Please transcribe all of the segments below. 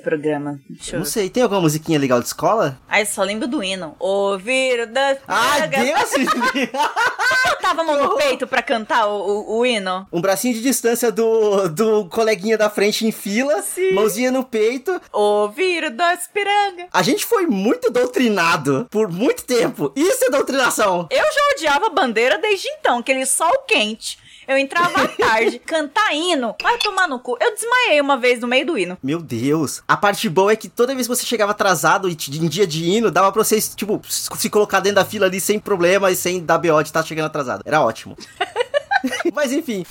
esse programa? Deixa eu... Não sei, tem alguma musiquinha legal de escola? Ai, só lembro do hino. Ouvir da... Ai, Deus! Tava no peito pra cantar o, o, o, hino. Um bracinho de distância do, do coleguinha da frente em fila, Sim. mãozinha no peito. Ouvir das piranga. A gente foi muito doutrinado por muito tempo. Isso é doutrinação. Eu já odiava a bandeira desde então, aquele sol quente. Eu entrava à tarde, cantar hino, vai tomar no cu. Eu desmaiei uma vez no meio do hino. Meu Deus. A parte boa é que toda vez que você chegava atrasado e em dia de hino, dava pra vocês, tipo, se colocar dentro da fila ali sem problema e sem dar BO de estar chegando atrasado. Era ótimo. Mas enfim.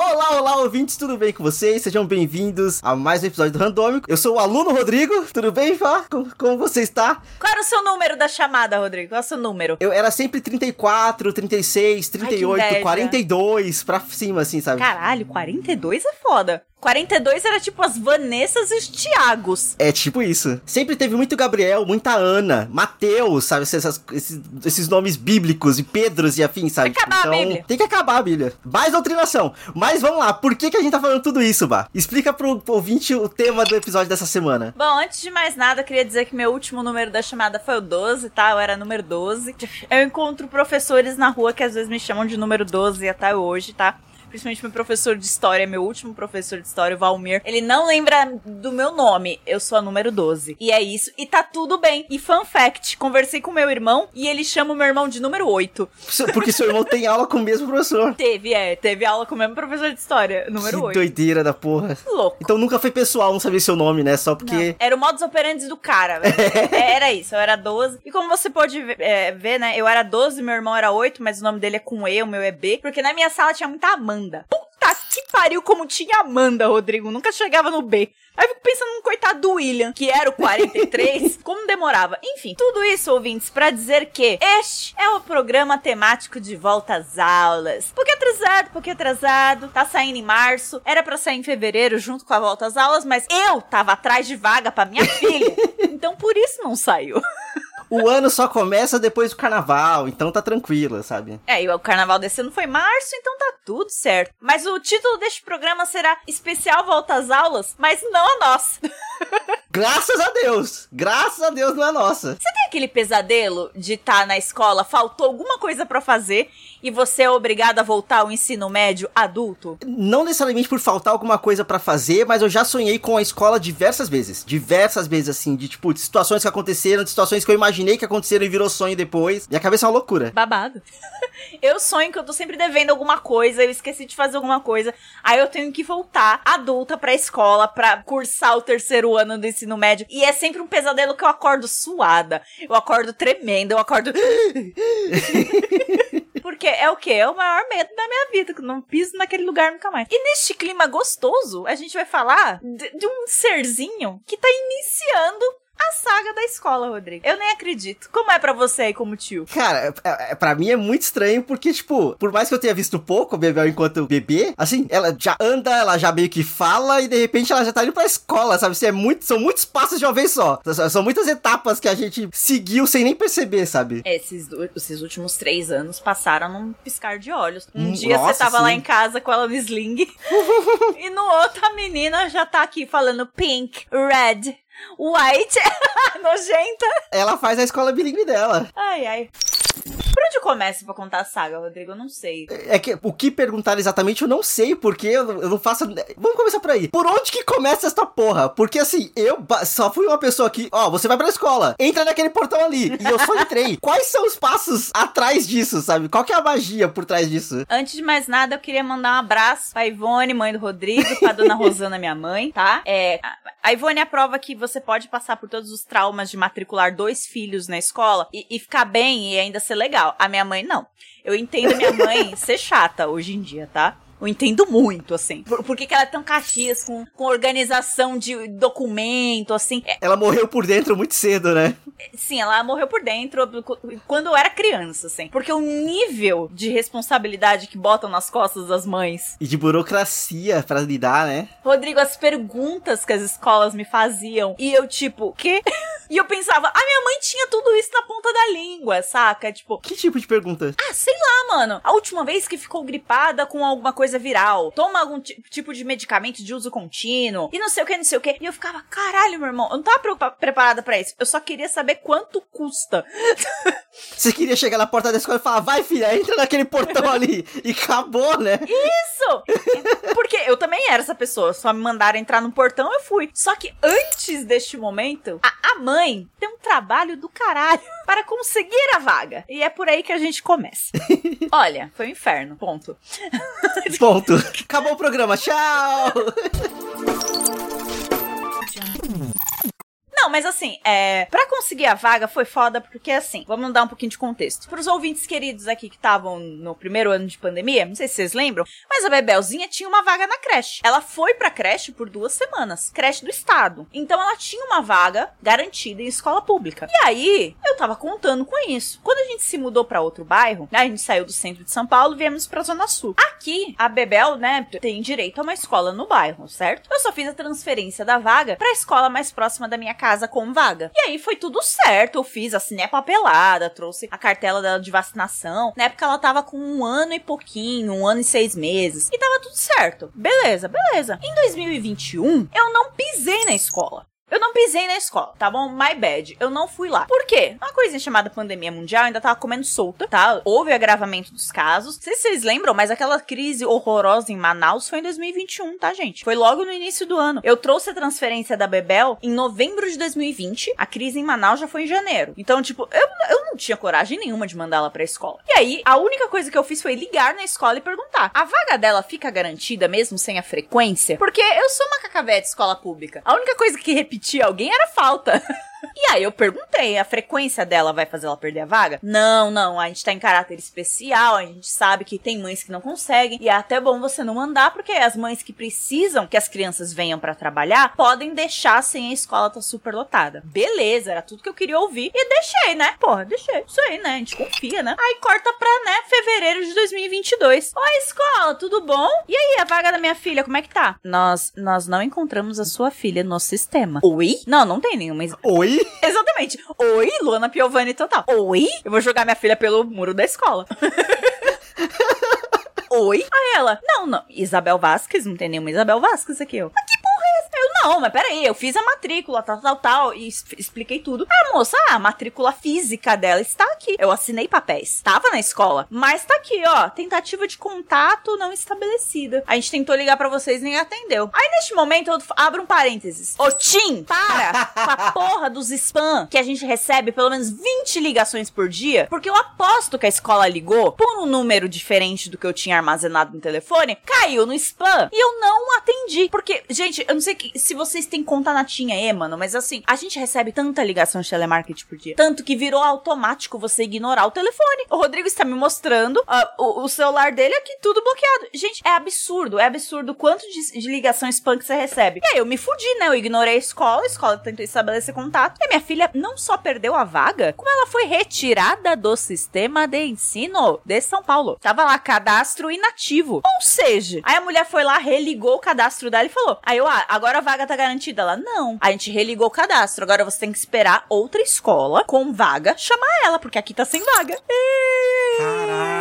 Olá, olá, ouvintes, tudo bem com vocês? Sejam bem-vindos a mais um episódio do Randômico. Eu sou o aluno Rodrigo, tudo bem, Fá? Como, como você está? Qual era o seu número da chamada, Rodrigo? Qual é o seu número? Eu era sempre 34, 36, 38, Ai, 42, pra cima, assim, sabe? Caralho, 42 é foda. 42 era tipo as Vanessas e os Tiagos. É tipo isso. Sempre teve muito Gabriel, muita Ana, Mateus, sabe? Essas, esses, esses, nomes bíblicos e Pedros e afins, sabe? Tem que acabar então, a Bíblia. Tem que acabar a Bíblia. Mais doutrinação. Mas vamos lá, por que, que a gente tá falando tudo isso, Bah? Explica pro, ouvinte o tema do episódio dessa semana. Bom, antes de mais nada, eu queria dizer que meu último número da chamada foi o 12, tá? Eu era número 12. Eu encontro professores na rua que às vezes me chamam de número 12 até hoje, tá? Principalmente meu professor de história, meu último professor de história, o Valmir, ele não lembra do meu nome. Eu sou a número 12. E é isso. E tá tudo bem. E fun fact, conversei com meu irmão e ele chama o meu irmão de número 8. Porque seu irmão tem aula com o mesmo professor. Teve, é. Teve aula com o mesmo professor de história, número que 8. doideira da porra. Louco. Então nunca foi pessoal não saber seu nome, né? Só porque... Não. Era o modus operandi do cara. era isso, eu era 12. E como você pode ver, é, ver, né? Eu era 12, meu irmão era 8, mas o nome dele é com E, o meu é B. Porque na minha sala tinha muita Amanda. Puta que pariu como tinha Amanda, Rodrigo. Nunca chegava no B. Aí eu fico pensando no coitado do William, que era o 43, como demorava. Enfim, tudo isso, ouvintes, para dizer que este é o programa temático de volta às aulas. Porque atrasado, porque atrasado, tá saindo em março, era para sair em fevereiro junto com a volta às aulas, mas eu tava atrás de vaga para minha filha. Então por isso não saiu. O ano só começa depois do carnaval, então tá tranquila, sabe? É, e o carnaval desse ano foi março, então tá tudo certo. Mas o título deste programa será Especial Volta às Aulas, mas não a nossa. Graças a Deus! Graças a Deus não é nossa. Você tem aquele pesadelo de estar tá na escola, faltou alguma coisa para fazer e você é obrigado a voltar ao ensino médio adulto? Não necessariamente por faltar alguma coisa para fazer, mas eu já sonhei com a escola diversas vezes. Diversas vezes, assim, de tipo, de situações que aconteceram, de situações que eu imaginei que aconteceram e virou sonho depois. Minha cabeça é uma loucura. Babado. eu sonho que eu tô sempre devendo alguma coisa, eu esqueci de fazer alguma coisa, aí eu tenho que voltar adulta pra escola pra cursar o terceiro ano do ensino médio. E é sempre um pesadelo que eu acordo suada, eu acordo tremendo, eu acordo. Porque é o que? É o maior medo da minha vida, que não piso naquele lugar nunca mais. E neste clima gostoso, a gente vai falar de, de um serzinho que tá iniciando a saga da escola, Rodrigo. Eu nem acredito. Como é para você aí como tio? Cara, é, é, pra mim é muito estranho porque, tipo, por mais que eu tenha visto pouco o Bebel enquanto bebê, assim, ela já anda, ela já meio que fala e de repente ela já tá indo pra escola, sabe? Assim, é muito, são muitos passos de uma vez só. São muitas etapas que a gente seguiu sem nem perceber, sabe? Esses, esses últimos três anos passaram num piscar de olhos. Um Hum, dia nossa, você tava sim. lá em casa com ela no sling e no outro a menina já tá aqui falando pink, red, white, nojenta. Ela faz a escola bilíngue dela. Ai, ai. Por onde eu começo pra contar a saga, Rodrigo? Eu não sei. É que o que perguntar exatamente eu não sei, porque eu, não- eu não faço. Vamos começar por aí. Por onde que começa esta porra? Porque assim, eu só fui uma pessoa que, ó, você vai pra escola, entra naquele portão ali, e eu só entrei. Quais são os passos atrás disso, sabe? Qual que é a magia por trás disso? Antes de mais nada, eu queria mandar um abraço pra Ivone, mãe do Rodrigo, pra dona Rosana, minha mãe, tá? É, a- a Ivone aprova que você pode passar por todos os traumas de matricular dois filhos na escola e, e ficar bem e ainda ser legal. A minha mãe, não. Eu entendo minha mãe ser chata hoje em dia, tá? Eu entendo muito, assim. Por, por que, que ela é tão caxias com, com organização de documento, assim? É, Ela morreu por dentro muito cedo, né? sim, ela morreu por dentro quando eu era criança, assim. Porque o nível de responsabilidade que botam nas costas das mães. E de burocracia pra lidar, né? Rodrigo, as perguntas que as escolas me faziam. E eu, tipo, quê? E eu pensava, a minha mãe tinha tudo isso na ponta da língua, saca? Tipo, Que tipo de pergunta? ah, sei lá, mano. A última vez que ficou gripada com alguma coisa viral. Toma algum ti- tipo de medicamento de uso contínuo. E não sei o que, não sei o que. E eu ficava, caralho, meu irmão, eu não tava preparada pra isso. Eu só queria saber quanto custa. Você queria chegar na porta da escola e falar, vai filha, entra naquele portão ali. E acabou, né? Isso! Porque eu também era essa pessoa. Só me mandaram entrar no portão, eu fui. Só que antes deste momento, a, a mãe tem um trabalho do caralho para conseguir a vaga. E é por aí que a gente começa. Olha, foi um inferno. Ponto. Ponto. Acabou o programa, tchau! Não, mas assim, é, para conseguir a vaga foi foda porque assim, vamos dar um pouquinho de contexto. Para os ouvintes queridos aqui que estavam no primeiro ano de pandemia, não sei se vocês lembram, mas a Bebelzinha tinha uma vaga na creche. Ela foi pra creche por duas semanas, creche do estado. Então ela tinha uma vaga garantida em escola pública. E aí, eu tava contando com isso. Quando a gente se mudou pra outro bairro, né, a gente saiu do centro de São Paulo e viemos pra Zona Sul. Aqui, a Bebel, né, tem direito a uma escola no bairro, certo? Eu só fiz a transferência da vaga pra escola mais próxima da minha casa com vaga. E aí foi tudo certo, eu fiz, assinei a papelada, trouxe a cartela dela de vacinação. Na época ela tava com um ano e pouquinho, um ano e seis meses. E tava tudo certo. Beleza, beleza. Em 2021, eu não pisei na escola. Eu não pisei na escola, tá bom? My bad. Eu não fui lá. Por quê? Uma coisinha chamada pandemia mundial ainda tava comendo solta, tá? Houve agravamento dos casos. Não sei se vocês lembram, mas aquela crise horrorosa em Manaus foi em 2021, tá, gente? Foi logo no início do ano. Eu trouxe a transferência da Bebel em novembro de 2020. A crise em Manaus já foi em janeiro. Então, tipo, eu, eu não tinha coragem nenhuma de mandar ela pra escola. E aí, a única coisa que eu fiz foi ligar na escola e perguntar: a vaga dela fica garantida mesmo sem a frequência? Porque eu sou uma cacavé de escola pública. A única coisa que repetia alguém era falta. E aí eu perguntei, a frequência dela vai fazer ela perder a vaga? Não, não, a gente tá em caráter especial, a gente sabe que tem mães que não conseguem, e é até bom você não mandar, porque as mães que precisam que as crianças venham pra trabalhar, podem deixar sem a escola tá super lotada. Beleza, era tudo que eu queria ouvir, e deixei, né? Porra, deixei. Isso aí, né? A gente confia, né? Aí corta pra, né, fevereiro de 2022. Oi, escola, tudo bom? E aí, a vaga da minha filha, como é que tá? Nós, nós não encontramos a sua filha no sistema. Oi? Não, não tem nenhuma. Oi? Exatamente. Oi, Luana Piovani total. Oi? Eu vou jogar minha filha pelo muro da escola. Oi? Aí ela, não, não. Isabel Vasques, não tem nenhuma Isabel Vasques aqui, ó. Mas que porra? Eu, não, mas peraí, eu fiz a matrícula, tal, tal, tal, e expliquei tudo. Ah, moça, ah, a matrícula física dela está aqui. Eu assinei papéis. Tava na escola, mas tá aqui, ó. Tentativa de contato não estabelecida. A gente tentou ligar pra vocês e nem atendeu. Aí, neste momento, eu abro um parênteses. Ô, Tim, para com a porra dos spam que a gente recebe pelo menos 20 ligações por dia, porque eu aposto que a escola ligou por um número diferente do que eu tinha armazenado no telefone, caiu no spam e eu não atendi. Porque, gente, eu não sei se vocês têm conta na Tinha E, mano, mas assim, a gente recebe tanta ligação de telemarketing por dia, tanto que virou automático você ignorar o telefone. O Rodrigo está me mostrando ah, o, o celular dele aqui, tudo bloqueado. Gente, é absurdo, é absurdo quanto de, de ligação spam que você recebe. E aí eu me fudi, né? Eu ignorei a escola, a escola tentou estabelecer contato. E minha filha não só perdeu a vaga, como ela foi retirada do sistema de ensino de São Paulo. Tava lá, cadastro inativo. Ou seja, aí a mulher foi lá, religou o cadastro dela e falou: Aí eu, ah, agora a vaga tá garantida. Ela, não. A gente religou o cadastro. Agora você tem que esperar outra escola com vaga chamar ela, porque aqui tá sem vaga. Caralho.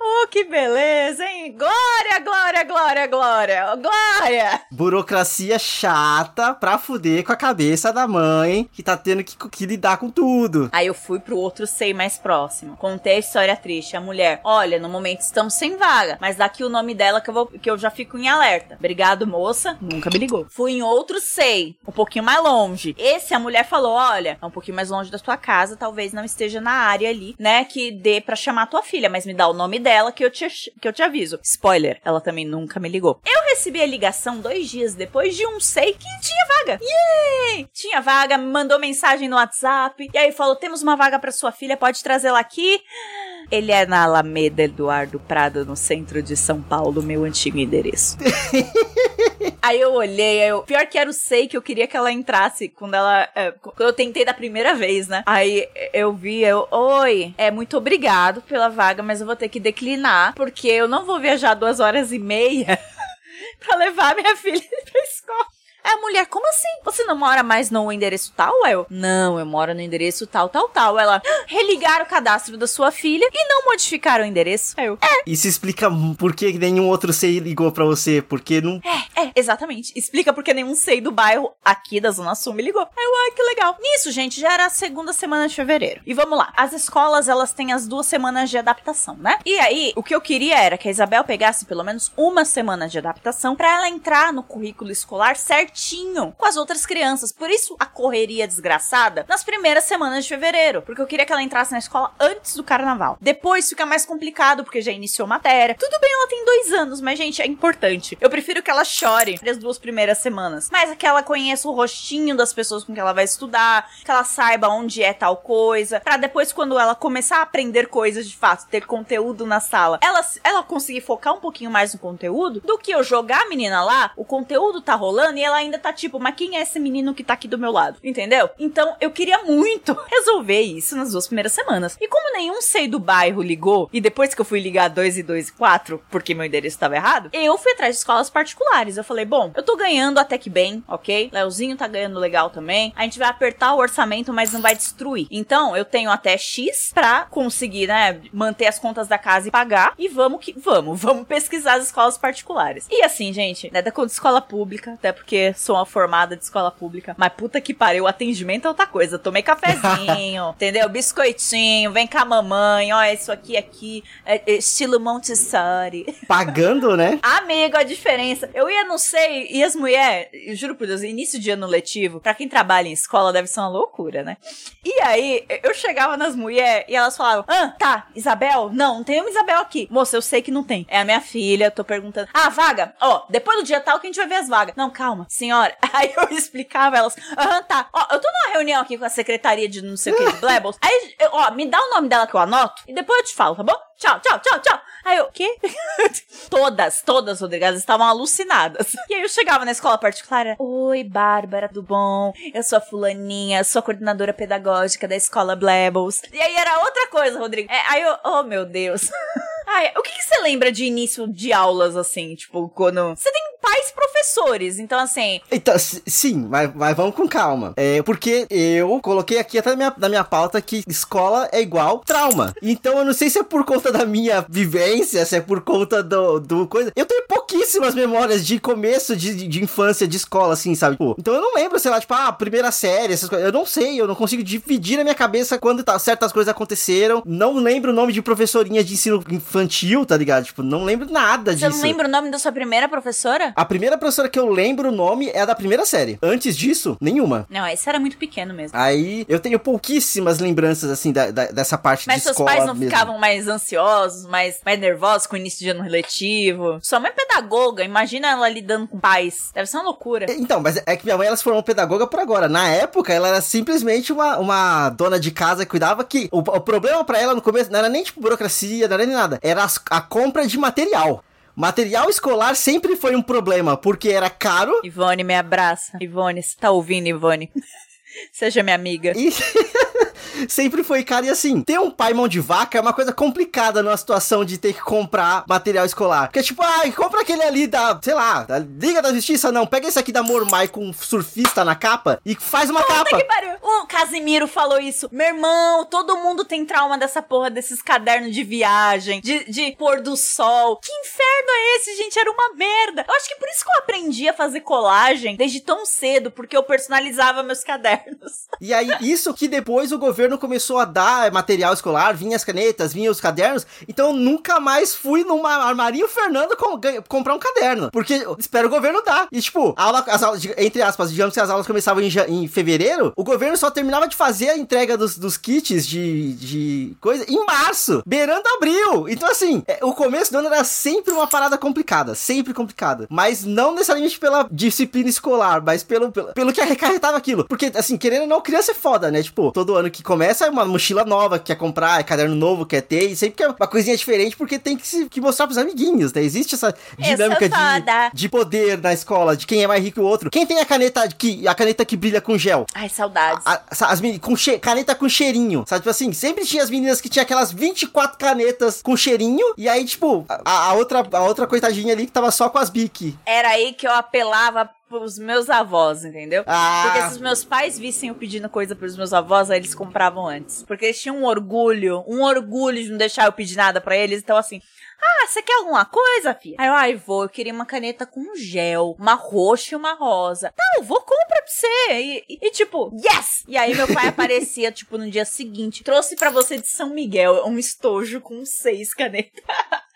Oh, que beleza, hein? Glória, glória, glória, glória. Glória! Burocracia chata pra fuder com a cabeça da mãe que tá tendo que, que lidar com tudo. Aí eu fui pro outro sei mais próximo. Contei a história triste. A mulher, olha, no momento estamos sem vaga, mas dá aqui o nome dela que eu, vou, que eu já fico em alerta. Obrigado, moça. Nunca me ligou. Fui em outro sei, um pouquinho mais longe. Esse a mulher falou, olha, é um pouquinho mais longe da sua casa, talvez não esteja na área ali, né, que dê pra chamar tua filha, mas me dá o nome dela que eu te, que eu te aviso. Spoiler, ela também nunca me ligou. Eu recebi a ligação dois dias depois de um sei que tinha vaga. Yay! Tinha vaga, mandou mensagem no WhatsApp. E aí falou: temos uma vaga pra sua filha, pode trazê-la aqui. Ele é na Alameda Eduardo Prado, no centro de São Paulo, meu antigo endereço. Aí eu olhei, aí eu, pior que era o sei que eu queria que ela entrasse quando ela. É, quando eu tentei da primeira vez, né? Aí eu vi, eu, oi, é muito obrigado pela vaga, mas eu vou ter que declinar, porque eu não vou viajar duas horas e meia pra levar minha filha pra escola. É, mulher, como assim? Você não mora mais no endereço tal? Eu, não, eu moro no endereço tal, tal, tal. Ela, religar o cadastro da sua filha e não modificar o endereço. Eu, é. Isso explica por que nenhum outro SEI ligou pra você, porque não... É, é, exatamente. Explica porque nenhum SEI do bairro aqui da Zona Sul me ligou. Aí eu, ai, que legal. Nisso, gente, já era a segunda semana de fevereiro. E vamos lá. As escolas, elas têm as duas semanas de adaptação, né? E aí, o que eu queria era que a Isabel pegasse pelo menos uma semana de adaptação para ela entrar no currículo escolar certo com as outras crianças. Por isso a correria desgraçada nas primeiras semanas de fevereiro, porque eu queria que ela entrasse na escola antes do carnaval. Depois fica mais complicado, porque já iniciou matéria. Tudo bem, ela tem dois anos, mas gente, é importante. Eu prefiro que ela chore nas duas primeiras semanas, mas é que ela conheça o rostinho das pessoas com que ela vai estudar, que ela saiba onde é tal coisa, para depois quando ela começar a aprender coisas de fato, ter conteúdo na sala, ela ela conseguir focar um pouquinho mais no conteúdo do que eu jogar a menina lá, o conteúdo tá rolando e ela ainda tá tipo, mas quem é esse menino que tá aqui do meu lado? Entendeu? Então eu queria muito resolver isso nas duas primeiras semanas. E como nenhum sei do bairro ligou, e depois que eu fui ligar 2 e 2 e 4, porque meu endereço tava errado, eu fui atrás de escolas particulares. Eu falei, bom, eu tô ganhando até que bem, ok? Leozinho tá ganhando legal também. A gente vai apertar o orçamento, mas não vai destruir. Então eu tenho até X pra conseguir, né, manter as contas da casa e pagar. E vamos que vamos, vamos pesquisar as escolas particulares. E assim, gente, nada contra escola pública, até porque sou uma formada de escola pública. Mas puta que pariu, o atendimento é outra coisa. Tomei cafezinho, entendeu? Biscoitinho, vem cá mamãe, ó, isso aqui, aqui, é, é estilo Montessori. Pagando, né? Amigo, a diferença. Eu ia, não sei, e as mulheres, juro por Deus, início de ano letivo, pra quem trabalha em escola deve ser uma loucura, né? E aí, eu chegava nas mulheres e elas falavam, ah, tá, Isabel? Não, não tem uma Isabel aqui. Moça, eu sei que não tem. É a minha filha, tô perguntando. Ah, vaga? Ó, depois do dia tal que a gente vai ver as vagas. Não, calma, senhora. Aí eu explicava elas, aham, tá. Ó, eu tô numa reunião aqui com a secretaria de não sei o que de Blebbles. Aí, ó, me dá o nome dela que eu anoto e depois eu te falo, tá bom? Tchau, tchau, tchau, tchau. Aí eu, quê? todas, todas, Rodrigas, estavam alucinadas. E aí eu chegava na escola particular, Oi, Bárbara, tudo bom? Eu sou a fulaninha, sou a coordenadora pedagógica da escola Blebbles. E aí era outra coisa, Rodrigo. É, aí eu, oh meu Deus. Ai, o que, que, você lembra de início de aulas, assim? Tipo, quando. Você tem professores, então assim. Então, sim, mas, mas vamos com calma. É porque eu coloquei aqui até na minha, na minha pauta que escola é igual trauma. Então eu não sei se é por conta da minha vivência, se é por conta do, do coisa. Eu tenho pouquíssimas memórias de começo de, de infância de escola, assim, sabe? Pô, então eu não lembro, sei lá, tipo, ah, primeira série, essas coisas. Eu não sei, eu não consigo dividir na minha cabeça quando tá, certas coisas aconteceram. Não lembro o nome de professorinha de ensino infantil, tá ligado? Tipo, não lembro nada disso. Você não lembra o nome da sua primeira professora? A primeira professora que eu lembro o nome é a da primeira série. Antes disso, nenhuma. Não, esse era muito pequeno mesmo. Aí eu tenho pouquíssimas lembranças, assim, da, da dessa parte Mas de escola. Mas seus pais não mesmo. ficavam mais ansiosos, mais, mais nervosos com o início de ano reletivo? Sua mãe é pedagoga, imagina ela lidando com pais. Deve ser uma loucura. Então, mas é que minha mãe ela se formou pedagoga por agora. Na época, ela era simplesmente uma, uma dona de casa que cuidava que o, o problema para ela no começo não era nem tipo burocracia, não era nem nada. Era as, a compra de material. Material escolar sempre foi um problema, porque era caro. Ivone, me abraça. Ivone, você tá ouvindo, Ivone? Seja minha amiga. E... sempre foi caro. E assim, ter um pai mão de vaca é uma coisa complicada numa situação de ter que comprar material escolar. Porque, tipo, ai, compra aquele ali da, sei lá, da Liga da Justiça, não. Pega esse aqui da Mormai com um surfista na capa e faz uma Puta capa. Que pariu. O Casimiro falou isso. Meu irmão, todo mundo tem trauma dessa porra desses cadernos de viagem, de, de pôr do sol. Que inferno é esse, gente? Era uma merda. Eu acho que por isso que eu aprendi a fazer colagem desde tão cedo, porque eu personalizava meus cadernos. E aí, isso que depois o governo começou a dar material escolar, vinha as canetas, vinha os cadernos, então eu nunca mais fui numa armarinho Fernando com, comprar um caderno, porque espero o governo dar. E tipo, aula, as aulas, entre aspas, digamos que as aulas começavam em, em fevereiro, o governo só terminava de fazer a entrega dos, dos kits de, de coisa em março, beirando abril. Então assim, é, o começo do ano era sempre uma parada complicada, sempre complicada. Mas não necessariamente pela disciplina escolar, mas pelo, pelo, pelo que acarretava aquilo. Porque, assim, querendo ou não, criança é foda, né? Tipo, todo ano que começa é uma mochila nova que quer comprar, é caderno novo que quer ter, e sempre quer uma coisinha diferente porque tem que, se, que mostrar pros amiguinhos, né? Existe essa dinâmica de, de poder na escola, de quem é mais rico que o outro. Quem tem a caneta que, a caneta que brilha com gel? Ai, saudades. A, a, as com che, caneta com cheirinho, sabe? Tipo assim, sempre tinha as meninas que tinha aquelas 24 canetas com cheirinho, e aí, tipo, a, a outra, a outra coitadinha ali que tava só com as bic. Era aí que eu apelava pros meus avós, entendeu? Ah. Porque se os meus pais vissem eu pedindo coisa pros meus avós, aí eles compravam antes. Porque eles tinham um orgulho, um orgulho de não deixar eu pedir nada para eles. Então, assim, ah, você quer alguma coisa, filha? Aí eu, ai, vou, eu queria uma caneta com gel, uma roxa e uma rosa. Não, vou, comprar pra você. E, e, e, tipo, yes! E aí meu pai aparecia, tipo, no dia seguinte, trouxe para você de São Miguel um estojo com seis canetas.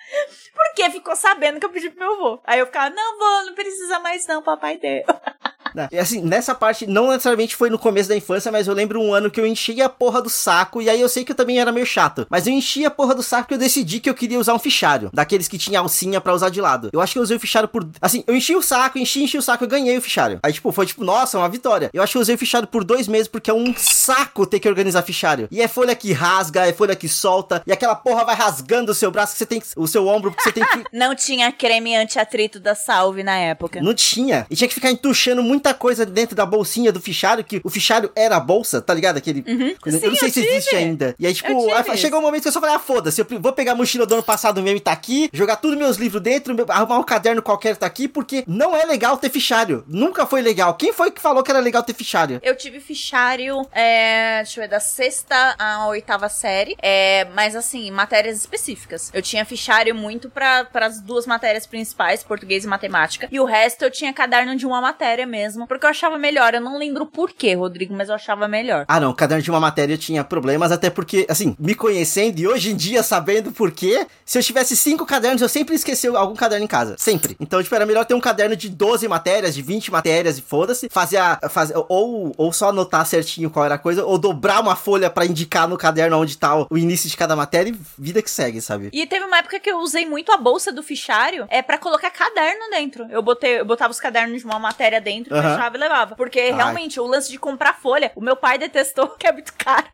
Porque ficou sabendo que eu pedi pro meu avô. Aí eu ficava, não, vou, não precisa mais não, papai deu. E assim, nessa parte, não necessariamente foi no começo da infância, mas eu lembro um ano que eu enchi a porra do saco, e aí eu sei que eu também era meio chato, mas eu enchi a porra do saco e eu decidi que eu queria usar um fichário, daqueles que tinha alcinha para usar de lado. Eu acho que eu usei o fichário por, assim, eu enchi o saco, enchi, enchi o saco, eu ganhei o fichário. Aí, tipo, foi tipo, nossa, uma vitória. Eu acho que eu usei o fichário por dois meses, porque é um saco ter que organizar fichário. E é folha que rasga, é folha que solta, e aquela porra vai rasgando o seu braço, que você tem que, o seu ombro, que você tem que... Não tinha creme anti-atrito da Salve na época. Não tinha. E tinha que ficar entuchando muita coisa dentro da bolsinha do fichário, que o fichário era a bolsa, tá ligado? Aquele. Uhum. Eu Sim, não sei se tive. existe ainda. E aí, tipo, aí, chegou um momento que eu só falei, ah, foda-se, eu vou pegar a mochila do ano passado mesmo e tá aqui, jogar tudo meus livros dentro, arrumar um caderno qualquer tá aqui, porque não é legal ter fichário. Nunca foi legal. Quem foi que falou que era legal ter fichário? Eu tive fichário, é, deixa eu ver, da sexta à oitava série, é, mas assim, matérias específicas. Eu tinha fichário muito para as duas matérias principais, português e matemática, e o resto eu tinha caderno de uma matéria mesmo, porque eu achava melhor. Eu não lembro por quê, Rodrigo, mas eu achava melhor. Ah, não, caderno de uma matéria tinha problemas, até porque, assim, me conhecendo e hoje em dia sabendo por quê, se eu tivesse cinco cadernos, eu sempre esqueci algum caderno em casa. Sempre. Então, tipo, era melhor ter um caderno de 12 matérias, de 20 matérias e foda-se. Fazer a. Fazer, ou, ou só anotar certinho qual era a coisa, ou dobrar uma folha para indicar no caderno onde tá o, o, início de cada matéria e vida que segue, sabe? E teve uma época que eu usei muito a bolsa do fichário é para colocar caderno dentro. Eu botei, eu botava os cadernos de uma matéria dentro, uhum. Fechava e levava. Porque Ai. realmente, o lance de comprar folha, o meu pai detestou que é muito caro.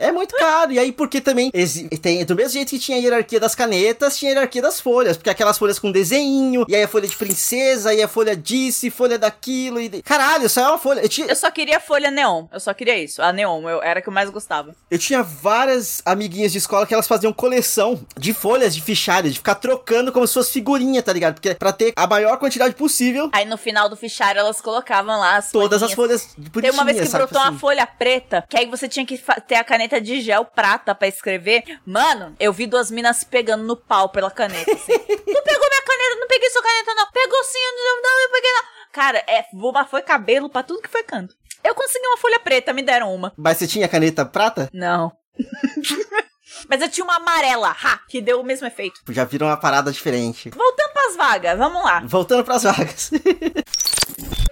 É muito caro. E aí, porque também tem do mesmo jeito que tinha a hierarquia das canetas, tinha a hierarquia das folhas. Porque aquelas folhas com desenho, e aí a folha de princesa, e a folha disso, folha daquilo. E... Caralho, só é uma folha. Eu, tinha... eu só queria folha neon. Eu só queria isso. A neon, eu, era a que eu mais gostava. Eu tinha várias amiguinhas de escola que elas faziam coleção de folhas de fichário, de ficar trocando como se fosse figurinha, tá ligado? Porque pra ter a maior quantidade possível. Aí no final do fichário elas colocavam lá as Todas folhinhas. as folhas. Tem uma vez que brotou assim. uma folha preta, que aí você tinha que ter a caneta caneta de gel prata para escrever. Mano, eu vi duas minas se pegando no pau pela caneta. Assim. não pegou minha caneta, não peguei sua caneta, não. Pegou sim, não, não, eu peguei não. Cara, é, foi cabelo para tudo que foi canto. Eu consegui uma folha preta, me deram uma. Mas você tinha caneta prata? Não. Mas eu tinha uma amarela, ha, que deu o mesmo efeito. Já virou uma parada diferente. Voltando pras vagas, vamos lá. Voltando pras vagas.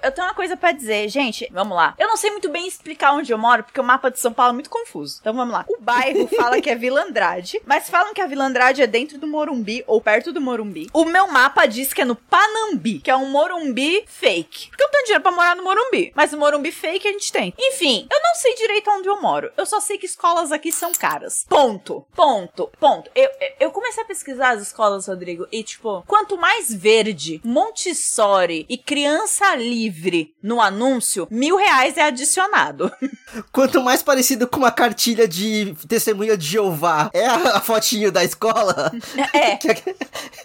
eu tenho uma coisa para dizer, gente. Vamos lá. Eu não sei muito bem explicar onde eu moro, porque o mapa de São Paulo é muito confuso. Então vamos lá. O bairro fala que é Vila Andrade, mas falam que a Vila Andrade é dentro do Morumbi ou perto do Morumbi. O meu mapa diz que é no Panambi, que é um Morumbi fake. Porque eu tenho dinheiro pra morar no Morumbi, mas o Morumbi fake a gente tem. Enfim, eu não sei direito onde eu moro. Eu só sei que escolas aqui são caras. Ponto. Ponto. Ponto. Eu, eu comecei a pesquisar as escolas, Rodrigo, e tipo, quanto mais verde, Montessori e criança livre livre no anúncio, mil reais é adicionado. Quanto mais parecido com uma cartilha de testemunha de Jeová é a, a fotinho da escola. É. que, é,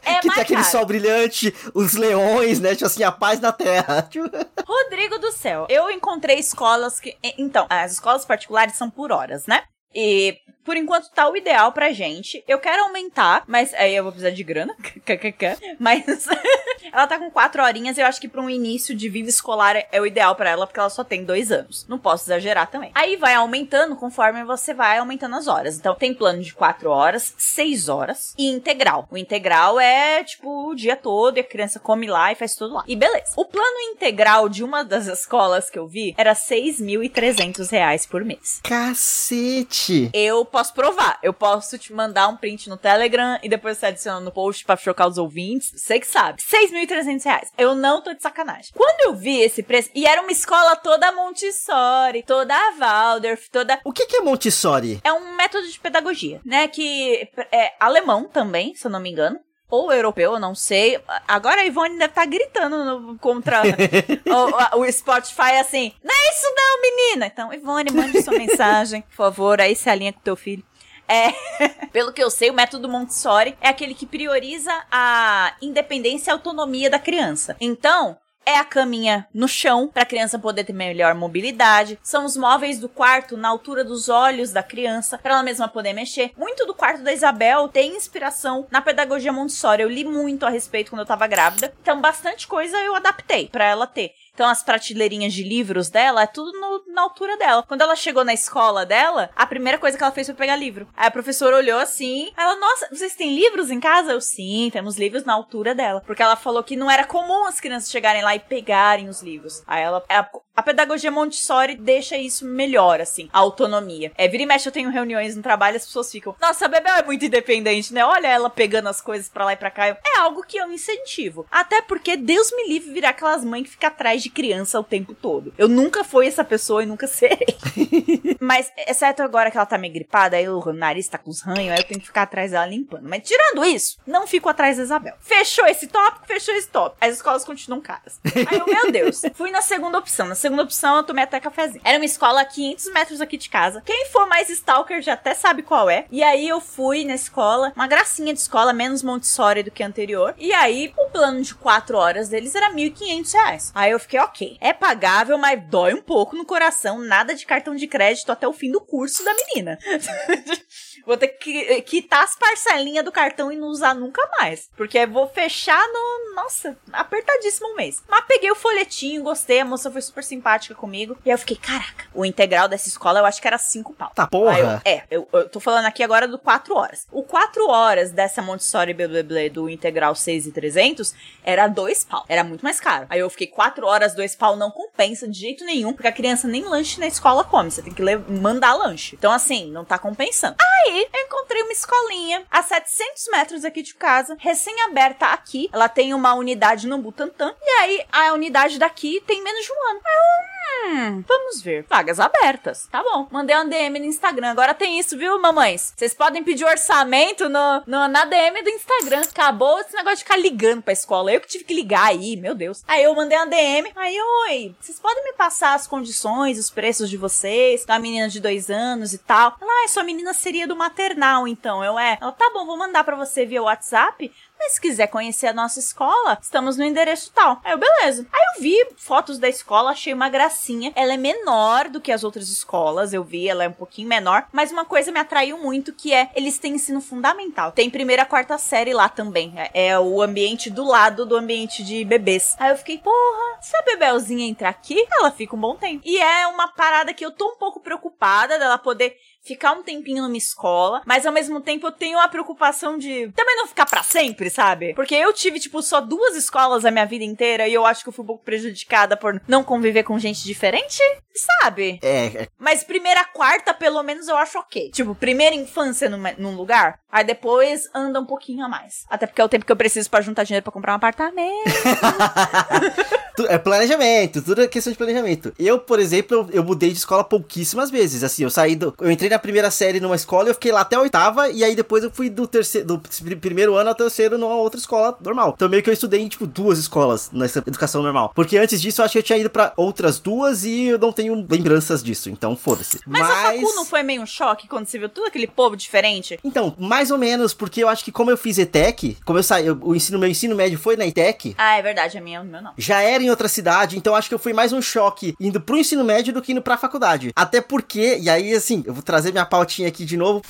é que tem aquele caro. sol brilhante, os leões, né? Tipo assim, a paz na terra. Rodrigo do céu, eu encontrei escolas que. Então, as escolas particulares são por horas, né? E por enquanto tá o ideal pra gente. Eu quero aumentar, mas aí eu vou precisar de grana. mas ela tá com quatro horinhas e eu acho que pra um início de vida escolar é o ideal pra ela, porque ela só tem dois anos. Não posso exagerar também. Aí vai aumentando conforme você vai aumentando as horas. Então, tem plano de quatro horas, seis horas e integral. O integral é, tipo, o dia todo e a criança come lá e faz tudo lá. E beleza. O plano integral de uma das escolas que eu vi era 6.300 reais por mês. Cacete! Eu posso provar. Eu posso te mandar um print no Telegram e depois você adiciona no post pra chocar os ouvintes. Você que sabe. 6.300 reais. Eu não tô de sacanagem. Quando eu vi esse preço, e era uma escola toda Montessori, toda Waldorf, toda... O que, que é Montessori? É um método de pedagogia, né? Que é alemão também, se eu não me engano ou europeu, eu não sei. Agora a Ivone deve estar tá gritando no, contra o, o, Spotify assim: Não é isso não, menina! Então, Ivone, mande sua mensagem, por favor, aí se alinha com teu filho. É, pelo que eu sei, o método Montessori é aquele que prioriza a independência e autonomia da criança. Então, é a caminha no chão para a criança poder ter melhor mobilidade. São os móveis do quarto na altura dos olhos da criança para ela mesma poder mexer. Muito do quarto da Isabel tem inspiração na pedagogia Montessori. Eu li muito a respeito quando eu tava grávida. Então bastante coisa eu adaptei para ela ter. Então as prateleirinhas de livros dela é tudo no, na altura dela. Quando ela chegou na escola dela, a primeira coisa que ela fez foi pegar livro. Aí a professora olhou assim, ela, nossa, vocês têm livros em casa? Eu, sim, temos livros na altura dela. Porque ela falou que não era comum as crianças chegarem lá e pegarem os livros. Aí ela, a, a pedagogia Montessori deixa isso melhor, assim, a autonomia. É, vira e mexe, eu tenho reuniões no trabalho as pessoas ficam, nossa, a Bebel é muito independente, né? Olha ela pegando as coisas pra lá e pra cá. É algo que eu incentivo. Até porque Deus me livre virar aquelas mães que ficam atrás de criança o tempo todo. Eu nunca fui essa pessoa e nunca serei. Mas, exceto agora que ela tá meio gripada, aí o nariz tá com os ranhos, aí eu tenho que ficar atrás dela limpando. Mas tirando isso, não fico atrás da Isabel. Fechou esse tópico, fechou esse tópico. As escolas continuam caras. Aí eu, meu Deus, fui na segunda opção. Na segunda opção, eu tomei até cafezinho. Era uma escola a 500 metros aqui de casa. Quem for mais stalker já até sabe qual é. E aí eu fui na escola, uma gracinha de escola, menos Montessori do que a anterior. E aí, o plano de 4 horas deles era 1.500 reais. Aí eu fiquei, ok. É pagável, mas dói um pouco no coração. Nada de cartão de crédito até o fim do curso da menina. vou ter que quitar as parcelinhas do cartão e não usar nunca mais. Porque vou fechar no. Nossa, apertadíssimo um mês. Mas peguei o folhetinho, gostei. A moça foi super simpática comigo. E aí eu fiquei, caraca, o integral dessa escola eu acho que era 5 pau. Tá porra. Eu, é, eu, eu tô falando aqui agora do 4 horas. O 4 horas dessa Montessori Bleble do integral 6 e 300 era 2 pau. Era muito mais caro. Aí eu fiquei 4 horas, 2 pau não compensa de jeito nenhum, porque a criança nem lanche na escola come. Você tem que mandar lanche. Então, assim, não tá compensando. Aí, eu encontrei uma escolinha a 700 metros aqui de casa, recém-aberta aqui. Ela tem uma unidade no Butantã. E aí, a unidade daqui tem menos de um ano. Aí eu, Hum, vamos ver. Vagas abertas. Tá bom. Mandei um DM no Instagram. Agora tem isso, viu, mamães? Vocês podem pedir orçamento no, no, na DM do Instagram. Acabou esse negócio de ficar ligando pra escola. Eu que tive que ligar aí, meu Deus. Aí eu mandei uma DM. Aí, oi, vocês podem me passar as condições, os preços de vocês? Da menina de dois anos e tal. Ela, ah, sua menina seria do maternal, então. Eu, é. Ela, tá bom, vou mandar pra você via WhatsApp. Mas se quiser conhecer a nossa escola, estamos no endereço tal. Aí eu, beleza. Aí eu vi fotos da escola, achei uma gracinha. Ela é menor do que as outras escolas, eu vi, ela é um pouquinho menor. Mas uma coisa me atraiu muito, que é, eles têm ensino fundamental. Tem primeira, quarta série lá também. É, é o ambiente do lado do ambiente de bebês. Aí eu fiquei, porra, se a Bebelzinha entrar aqui, ela fica um bom tempo. E é uma parada que eu tô um pouco preocupada dela poder ficar um tempinho numa escola, mas ao mesmo tempo eu tenho a preocupação de também não ficar para sempre, sabe? Porque eu tive, tipo, só duas escolas a minha vida inteira e eu acho que eu fui um pouco prejudicada por não conviver com gente diferente, sabe? É. é. Mas primeira, quarta, pelo menos eu acho ok. Tipo, primeira infância numa, num lugar, aí depois anda um pouquinho a mais. Até porque é o tempo que eu preciso para juntar dinheiro para comprar um apartamento. é planejamento, tudo é questão de planejamento. Eu, por exemplo, eu mudei de escola pouquíssimas vezes. Assim, eu saí do. Eu entrei na primeira série numa escola, eu fiquei lá até a oitava, e aí depois eu fui do terceiro, do primeiro ano ao terceiro numa outra escola normal. Então meio que eu estudei em, tipo, duas escolas nessa educação normal. Porque antes disso eu acho que eu tinha ido para outras duas e eu não tenho lembranças disso, então foda-se. Mas, Mas a facu não foi meio um choque quando você viu tudo aquele povo diferente? Então, mais ou menos, porque eu acho que como eu fiz ETEC, como eu saí, eu, o ensino, meu ensino médio foi na ETEC. Ah, é verdade, a minha, o meu não. Já era em outra cidade, então acho que eu fui mais um choque indo pro ensino médio do que indo pra faculdade. Até porque, e aí assim, eu vou trazer minha pautinha aqui de novo.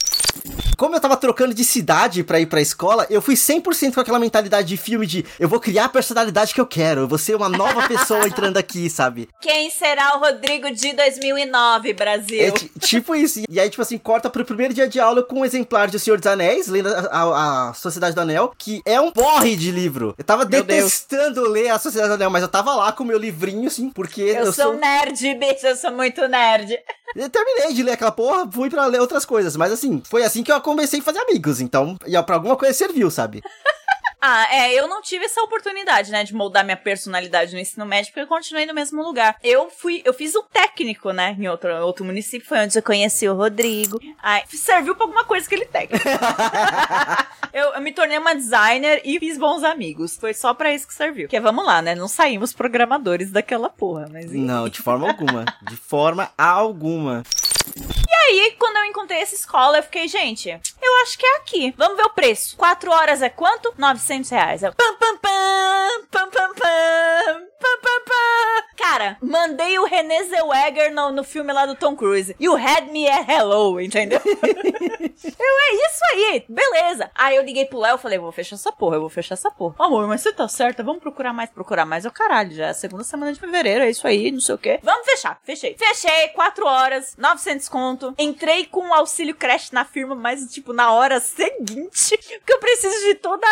Como eu tava trocando de cidade pra ir pra escola, eu fui 100% com aquela mentalidade de filme de eu vou criar a personalidade que eu quero, eu vou ser uma nova pessoa entrando aqui, sabe? Quem será o Rodrigo de 2009, Brasil? É tipo isso. E aí, tipo assim, corta pro primeiro dia de aula com um exemplar de O Senhor dos Anéis, lendo a, a, a Sociedade do Anel, que é um porre de livro. Eu tava meu detestando Deus. ler a Sociedade do Anel, mas eu tava lá com o meu livrinho, assim, porque. Eu, eu sou, sou nerd, bicho, eu sou muito nerd. Eu terminei de ler aquela porra, fui pra ler outras coisas, mas assim, foi assim que eu comecei a fazer amigos, então, e pra alguma coisa serviu, sabe? Ah, é, eu não tive essa oportunidade, né, de moldar minha personalidade no ensino médio, porque eu continuei no mesmo lugar. Eu fui, eu fiz o técnico, né, em outro, outro município, foi onde eu conheci o Rodrigo. Aí, serviu pra alguma coisa que ele técnico. eu, eu, me tornei uma designer e fiz bons amigos. Foi só pra isso que serviu. Porque vamos lá, né, não saímos programadores daquela porra, mas... Não, de forma alguma. De forma alguma. E aí, quando eu encontrei essa escola, eu fiquei, gente, eu acho que é aqui. Vamos ver o preço. Quatro horas é quanto? 900 reais. Eu, pam, pam, pam, Cara, mandei o René Zellweger no, no filme lá do Tom Cruise. E o Had Me at Hello, entendeu? eu, é isso aí, beleza. Aí eu liguei pro Léo e falei, vou fechar essa porra, eu vou fechar essa porra. Amor, mas você tá certa, vamos procurar mais, procurar mais. Eu, caralho, já é a segunda semana de fevereiro, é isso aí, não sei o quê. Vamos fechar, fechei. Fechei, quatro horas, 900 conto. Entrei com o auxílio creche na firma, mas, tipo, na hora seguinte, porque eu preciso de toda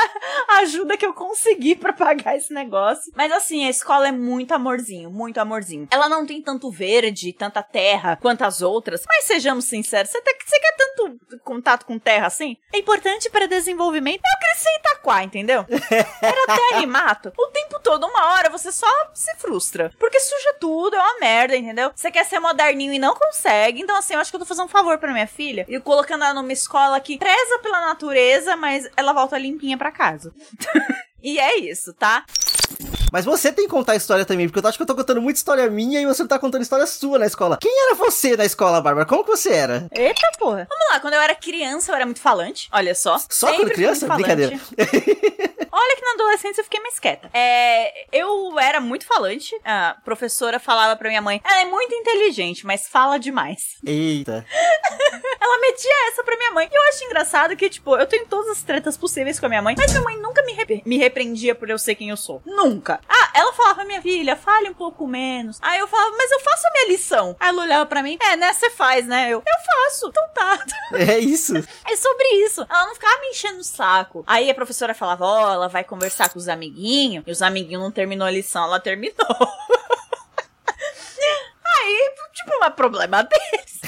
a ajuda que eu conseguir para pagar esse negócio. Mas assim, a escola é muito amorzinho, muito amorzinho. Ela não tem tanto verde, tanta terra quanto as outras, mas sejamos sinceros, você, tá, você quer tanto contato com terra assim? É importante para desenvolvimento. Eu cresci em Itaquá, entendeu? Era terra e mato. O tempo todo, uma hora, você só se frustra. Porque suja tudo, é uma merda, entendeu? Você quer ser moderninho e não consegue. Então, assim, eu acho que eu tô fazendo um favor pra minha filha e colocando ela numa escola que preza pela natureza, mas ela volta limpinha pra casa. e é isso, tá? Mas você tem que contar a história também, porque eu acho que eu tô contando muita história minha e você não tá contando história sua na escola. Quem era você na escola, Bárbara? Como que você era? Eita porra. Vamos lá, quando eu era criança, eu era muito falante. Olha só. Só Sempre quando criança? Brincadeira. Olha que na adolescência eu fiquei mais quieta. É, eu era muito falante. A professora falava pra minha mãe: ela é muito inteligente, mas fala demais. Eita. ela metia essa pra minha mãe. E eu acho engraçado que, tipo, eu tenho todas as tretas possíveis com a minha mãe, mas minha mãe nunca me, repre me repreendia por eu ser quem eu sou. Nunca. Ah, ela falava, minha filha, fale um pouco menos. Aí eu falava, mas eu faço a minha lição. Aí ela olhava pra mim, é, né, você faz, né? Eu, eu faço. Então tá. É isso. É sobre isso. Ela não ficava me enchendo o saco. Aí a professora falava, ó, oh, ela vai conversar com os amiguinhos. E os amiguinhos não terminou a lição, ela terminou. Aí, tipo, não é problema deles.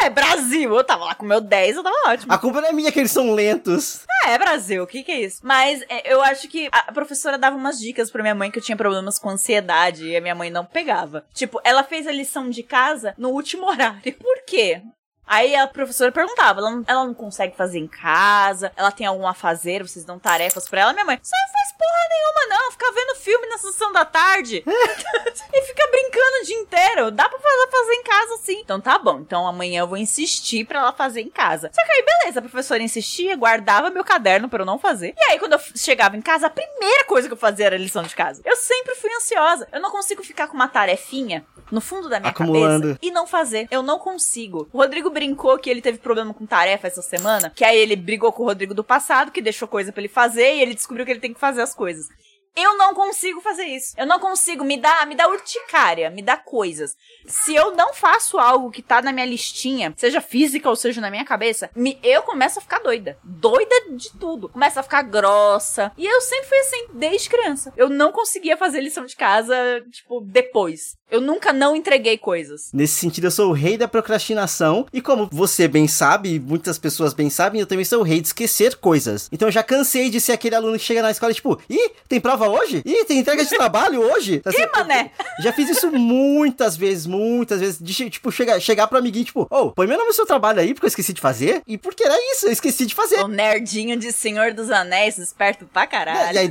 Ué, Brasil, eu tava lá com meu 10, eu tava ótimo. A culpa não é minha que eles são lentos. É, Brasil, o que que é isso? Mas é, eu acho que a professora dava umas dicas pra minha mãe que eu tinha problemas com ansiedade e a minha mãe não pegava. Tipo, ela fez a lição de casa no último horário. Por quê? Aí a professora perguntava, ela não, ela não consegue fazer em casa, ela tem algum a fazer, vocês dão tarefas pra ela. Minha mãe, você não faz porra nenhuma não, fica vendo filme na sessão da tarde e fica brincando o dia inteiro. Dá pra fazer, fazer em casa sim. Então tá bom, então amanhã eu vou insistir pra ela fazer em casa. Só que aí beleza, a professora insistia, guardava meu caderno pra eu não fazer. E aí quando eu chegava em casa, a primeira coisa que eu fazia era a lição de casa. Eu sempre fui ansiosa. Eu não consigo ficar com uma tarefinha no fundo da minha Acumulando. cabeça e não fazer. Eu não consigo. O Rodrigo brincou que ele teve problema com tarefa essa semana, que aí ele brigou com o Rodrigo do passado, que deixou coisa para ele fazer e ele descobriu que ele tem que fazer as coisas. Eu não consigo fazer isso. Eu não consigo. Me dá, me dá urticária, me dá coisas. Se eu não faço algo que tá na minha listinha, seja física ou seja na minha cabeça, me, eu começo a ficar doida. Doida de tudo. Começa a ficar grossa. E eu sempre fui assim, desde criança. Eu não conseguia fazer lição de casa, tipo, depois. Eu nunca não entreguei coisas. Nesse sentido, eu sou o rei da procrastinação. E como você bem sabe, muitas pessoas bem sabem, eu também sou o rei de esquecer coisas. Então eu já cansei de ser aquele aluno que chega na escola e, tipo, ih, tem prova hoje? Ih, tem entrega de trabalho hoje? Ih, mané! Já fiz isso muitas vezes, muitas vezes. De, tipo, chegar, chegar pro amiguinho, tipo, ô, oh, põe meu nome no seu trabalho aí, porque eu esqueci de fazer. E porque era isso, eu esqueci de fazer. O nerdinho de Senhor dos Anéis, esperto pra caralho. E aí,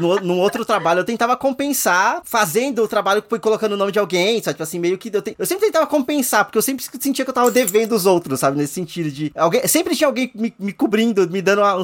no, no, outro trabalho, eu tentava compensar fazendo o trabalho que foi colocando o nome de alguém, sabe? Tipo assim, meio que eu, te... eu sempre tentava compensar, porque eu sempre sentia que eu tava devendo os outros, sabe? Nesse sentido de. Alguém... Sempre tinha alguém me, me cobrindo, me dando uma,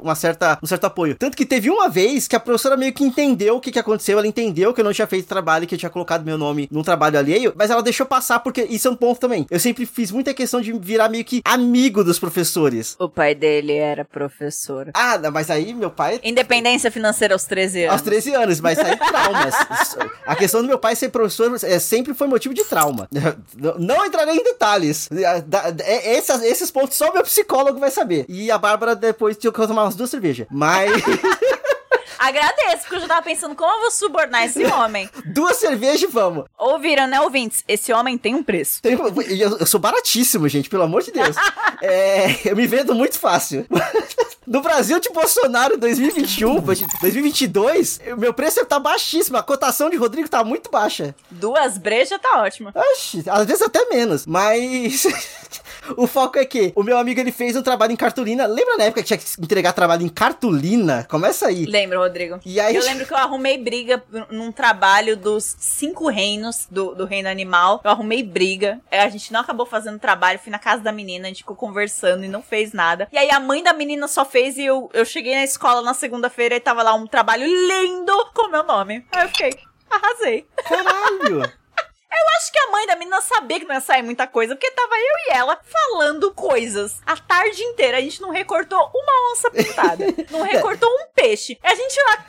uma, certa, um certo apoio. Tanto que teve uma vez que a professora meio meio que entendeu o que, que aconteceu, ela entendeu que eu não tinha feito trabalho, que eu tinha colocado meu nome num trabalho alheio, mas ela deixou passar porque isso é um ponto também. Eu sempre fiz muita questão de virar meio que amigo dos professores. O pai dele era professor. Ah, mas aí meu pai. Independência financeira aos 13 anos. Aos 13 anos, mas aí traumas. A questão do meu pai ser professor é, sempre foi motivo de trauma. Não entrarei em detalhes. É, esses, esses pontos só meu psicólogo vai saber. E a Bárbara depois tinha que tomar umas duas cervejas. Mas. Agradeço, porque eu já tava pensando como eu vou subornar esse homem. Duas cervejas e vamos. Ouviram, né, ouvintes? Esse homem tem um preço. Tem, eu, eu, sou baratíssimo, gente, pelo amor de Deus. é, eu me vendo muito fácil. No Brasil de Bolsonaro 2021, 2022, meu preço tá baixíssimo. A cotação de Rodrigo tá muito baixa. Duas brejas tá ótima. Oxi, às vezes até menos. Mas o foco é que o meu amigo ele fez um trabalho em cartolina. Lembra na época que tinha que entregar trabalho em cartolina? Começa aí. Lembro, Rodrigo. E aí... Eu lembro que eu arrumei briga num trabalho dos cinco reinos do, do reino animal. Eu arrumei briga. A gente não acabou fazendo trabalho. Fui na casa da menina, a gente ficou conversando e não fez nada. E aí a mãe da menina só fez fez e eu, eu cheguei na escola na segunda-feira e tava lá um trabalho lindo com meu nome. Aí eu fiquei, arrasei. Caralho! Eu acho que a mãe da menina sabia que não ia sair muita coisa, porque tava eu e ela falando coisas a tarde inteira. A gente não recortou uma onça pintada, não recortou um peixe. A gente lá.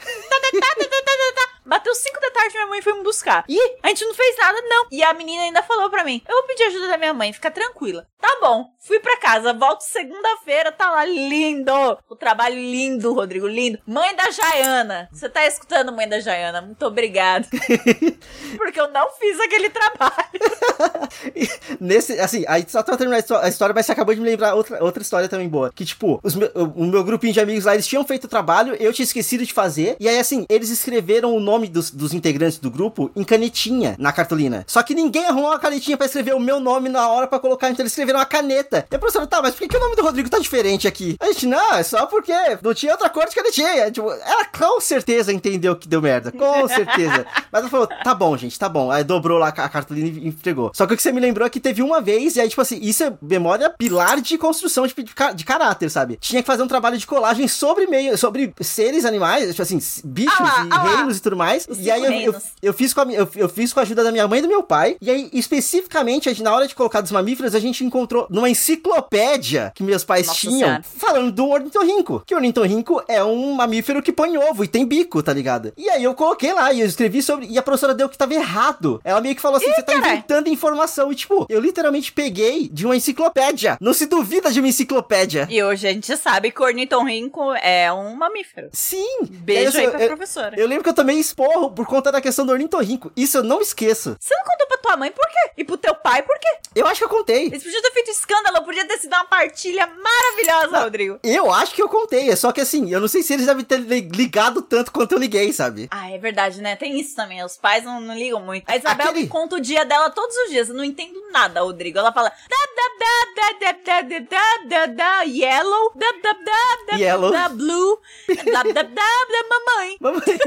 Bateu 5 da tarde, minha mãe foi me buscar. E a gente não fez nada, não. E a menina ainda falou pra mim: Eu vou pedir ajuda da minha mãe, fica tranquila. Tá bom, fui pra casa, volto segunda-feira, tá lá lindo. O trabalho lindo, Rodrigo, lindo. Mãe da Jaiana. Você tá escutando, mãe da Jaiana? Muito obrigado. Porque eu não fiz aquele trabalho. Nesse, assim, aí só pra terminar a história, mas você acabou de me lembrar outra, outra história também boa. Que, tipo, meu, o meu grupinho de amigos lá, eles tinham feito o trabalho, eu tinha esquecido de fazer. E aí, assim, eles escreveram o nome dos, dos integrantes do grupo em canetinha na cartolina. Só que ninguém arrumou uma canetinha pra escrever o meu nome na hora pra colocar, então eles escreveram uma caneta. E a professora, tá, mas por que, que o nome do Rodrigo tá diferente aqui? A gente, não, é só porque não tinha outra cor de canetinha. Tipo, ela com certeza entendeu que deu merda. Com certeza. mas ela falou, tá bom, gente, tá bom. Aí dobrou lá a cartolina e entregou. Só que o que você me lembrou é que teve uma vez, e aí, tipo assim, isso é memória pilar de construção de, de, de caráter, sabe? Tinha que fazer um trabalho de colagem sobre meio, sobre seres animais, tipo assim, bichos ah lá, e ah reinos lá. e tudo mais. Os e aí eu, eu, eu, fiz com a, eu, eu fiz com a ajuda da minha mãe e do meu pai. E aí, especificamente, na hora de colocar dos mamíferos, a gente encontrou numa enciclopédia que meus pais Nossa tinham, senhora. falando do ornitorrinco. Que o ornitorrinco é um mamífero que põe ovo e tem bico, tá ligado? E aí eu coloquei lá e eu escrevi sobre. E a professora deu que tava errado. Ela meio que falou assim: você tá inventando informação. E tipo, eu literalmente peguei de uma enciclopédia. Não se duvida de uma enciclopédia. E hoje a gente sabe que o ornitorrinco é um mamífero. Sim. Beijo aí, eu, aí pra eu, professora. Eu lembro que eu também esporro por conta da questão do ornitorrinco. Isso eu não esqueço. Você não contou pra tua mãe por quê? E pro teu pai por quê? Eu acho que eu contei. Eles podiam ter feito escândalo, podia ter sido uma partilha maravilhosa, não, Rodrigo. Eu acho que eu contei, é só que assim, eu não sei se eles devem ter ligado tanto quanto eu liguei, sabe? Ah, é verdade, né? Tem isso também, os pais não, não ligam muito. A Isabel Aquele... conta o dia dela todos os dias, eu não entendo nada, Rodrigo. Ela fala yellow, yellow, blue, mamãe. Mamãe.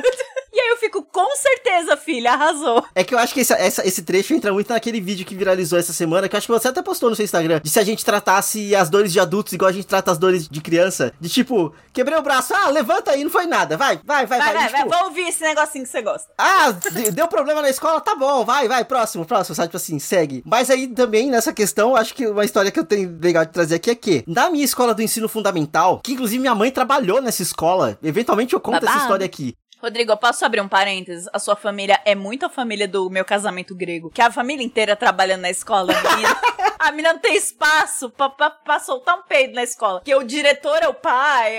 E aí eu fico, com certeza, filha, arrasou. É que eu acho que esse, essa, esse trecho entra muito naquele vídeo que viralizou essa semana, que eu acho que você até postou no seu Instagram, de se a gente tratasse as dores de adultos igual a gente trata as dores de criança. De tipo, quebrei o braço, ah, levanta aí, não foi nada, vai, vai, vai, vai. Vai, vai, tipo, vai, vou ouvir esse negocinho que você gosta. Ah, deu problema na escola, tá bom, vai, vai, próximo, próximo, sabe, tipo assim, segue. Mas aí também, nessa questão, acho que uma história que eu tenho legal de trazer aqui é que, na minha escola do ensino fundamental, que inclusive minha mãe trabalhou nessa escola, eventualmente eu conto Babado. essa história aqui. Rodrigo, eu posso abrir um parênteses? A sua família é muito a família do meu casamento grego. Que a família inteira trabalhando na escola, menina. a menina não tem espaço pra, pra, pra, soltar um peido na escola. Que o diretor é o pai,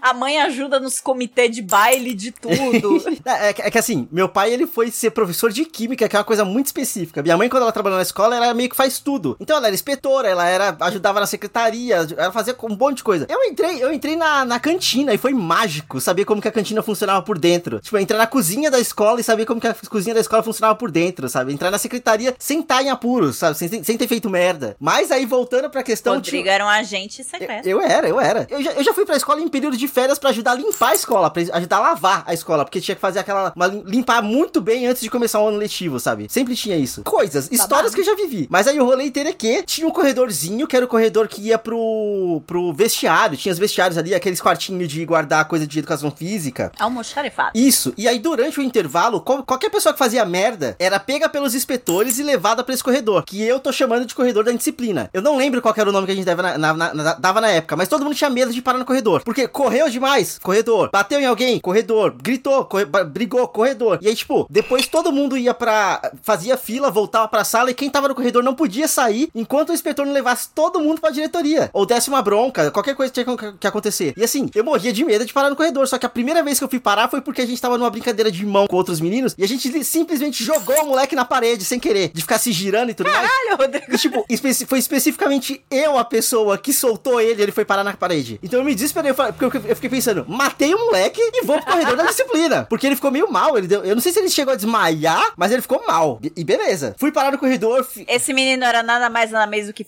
a, mãe ajuda nos comitês de baile, de tudo. é, é, que assim, meu pai ele foi ser professor de química, que é uma coisa muito específica. Minha mãe, quando ela trabalhou na escola, ela meio que faz tudo. Então ela era inspetora, ela era ajudava na secretaria, ela fazia um monte de coisa. Eu entrei, eu entrei na, na cantina e foi mágico saber como que a cantina funcionava por dentro. Tipo, entrar na cozinha da escola e saber como que a cozinha da escola funcionava por dentro, sabe? Entrar na secretaria sem estar em apuros, sabe? Sem, sem ter feito merda merda. Mas aí, voltando pra questão... Rodrigo tinha... era um agente secreto. Eu, eu era, eu era. Eu já, eu já fui pra escola em período de férias pra ajudar a limpar a escola, pra ajudar a lavar a escola, porque tinha que fazer aquela... Uma, limpar muito bem antes de começar o ano letivo, sabe? Sempre tinha isso. Coisas, histórias que eu já vivi. Mas aí o rolê inteiro é que tinha um corredorzinho, que era o corredor que ia pro, pro vestiário. Tinha os vestiários ali, aqueles quartinhos de guardar coisa de educação física. Almoxarifado. Isso. E aí, durante o intervalo, qualquer pessoa que fazia merda era pega pelos inspetores e levada para esse corredor. Que eu tô chamando de corredor da disciplina. Eu não lembro qual era o nome que a gente dava na, na, na, dava na época, mas todo mundo tinha medo de parar no corredor. Porque correu demais, corredor. Bateu em alguém, corredor. Gritou, corre, brigou, corredor. E aí, tipo, depois todo mundo ia pra. fazia fila, voltava pra sala e quem tava no corredor não podia sair enquanto o inspetor não levasse todo mundo pra diretoria. Ou desse uma bronca, qualquer coisa tinha que acontecer. E assim, eu morria de medo de parar no corredor. Só que a primeira vez que eu fui parar foi porque a gente tava numa brincadeira de mão com outros meninos e a gente simplesmente jogou o moleque na parede sem querer, de ficar se girando e tudo Caralho, mais. Rodrigo. E, tipo, especi foi especificamente eu a pessoa que soltou ele ele foi parar na parede. Então eu me desesperei, eu falei, porque eu fiquei pensando, matei o moleque e vou pro corredor da disciplina. Porque ele ficou meio mal, ele deu, eu não sei se ele chegou a desmaiar, mas ele ficou mal. E beleza. Fui parar no corredor. Esse menino era nada mais nada menos do que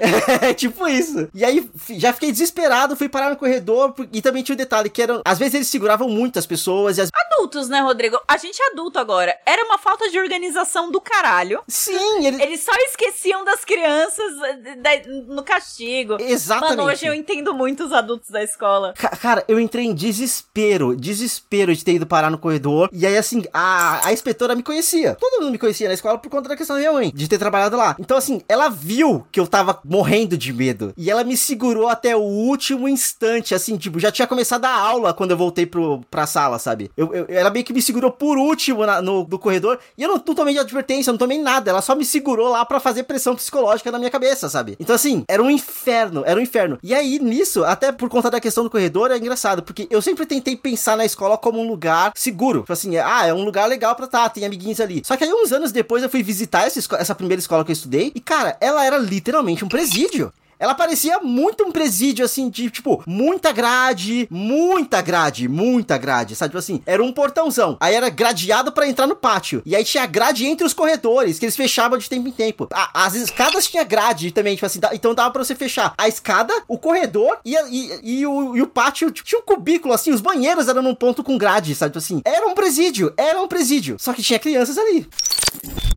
é, tipo isso. E aí já fiquei desesperado, fui parar no corredor e também tinha o um detalhe que eram, às vezes eles seguravam muito as pessoas e as... Adultos, né, Rodrigo? A gente é adulto agora. Era uma falta de organização do caralho. Sim, eles... Eles só esqueciam das crianças eh, no castigo. Exatamente. Mano, hoje eu entendo muito os adultos da escola. cara, eu entrei em desespero, desespero de ter ido parar no corredor. E aí, assim, a, a inspetora me conhecia. Todo mundo me conhecia na escola por conta da questão da minha mãe, de ter trabalhado lá. Então, assim, ela viu viu que eu tava morrendo de medo. E ela me segurou até o último instante, assim, tipo, já tinha começado a aula quando eu voltei pro, pra sala, sabe? Eu, eu ela meio que me segurou por último na, no, no corredor. E eu não, não tomei advertência, não tomei nada. Ela só me segurou lá para fazer pressão psicológica na minha cabeça, sabe? Então, assim, era um inferno, era um inferno. E aí, nisso, até por conta da questão do corredor, é engraçado, porque eu sempre tentei pensar na escola como um lugar seguro. Tipo assim, ah, é um lugar legal pra estar, tá, tem amiguinhos ali. Só que aí, uns anos depois, eu fui visitar essa, essa primeira escola que eu estudei. E, cara, ela era literalmente um presídio. Ela parecia muito um presídio, assim, de, tipo, muita grade, muita grade, muita grade, sabe? Tipo assim, era um portãozão. Aí era gradeado para entrar no pátio. E aí tinha grade entre os corredores, que eles fechavam de tempo em tempo. A, as escadas tinha grade também, tipo assim, então dava pra você fechar a escada, o corredor e, e, e, o, e o pátio. Tipo, tinha um cubículo, assim, os banheiros eram num ponto com grade, sabe? Tipo assim, era um presídio, era um presídio. Só que tinha crianças ali.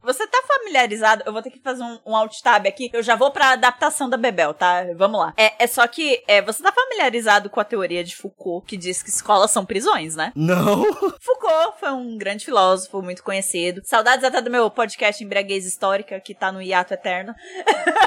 Você tá familiarizado? Eu vou ter que fazer um, um alt tab aqui. Eu já vou pra adaptação da Bebel, tá? Vamos lá. É, é só que é, você tá familiarizado com a teoria de Foucault, que diz que escolas são prisões, né? Não. Foucault foi um grande filósofo, muito conhecido. Saudades até do meu podcast Embriaguez Histórica, que tá no hiato eterno.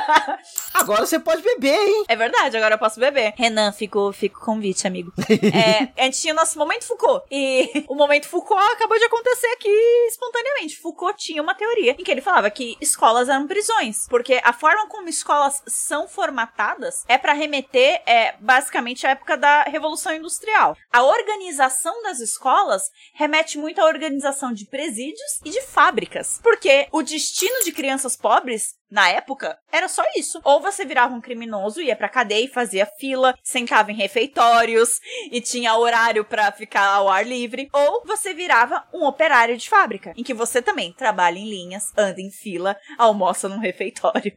agora você pode beber, hein? É verdade, agora eu posso beber. Renan, fico, fico convite, amigo. é, a gente tinha o nosso momento Foucault. E o momento Foucault acabou de acontecer aqui espontaneamente. Foucault tinha uma teoria em que ele falava que escolas eram prisões, porque a forma como escolas são formatadas é para remeter é, basicamente à época da Revolução Industrial. A organização das escolas remete muito à organização de presídios e de fábricas, porque o destino de crianças pobres na época, era só isso. Ou você virava um criminoso, ia pra cadeia e fazia fila, sentava em refeitórios e tinha horário para ficar ao ar livre. Ou você virava um operário de fábrica, em que você também trabalha em linhas, anda em fila, almoça num refeitório.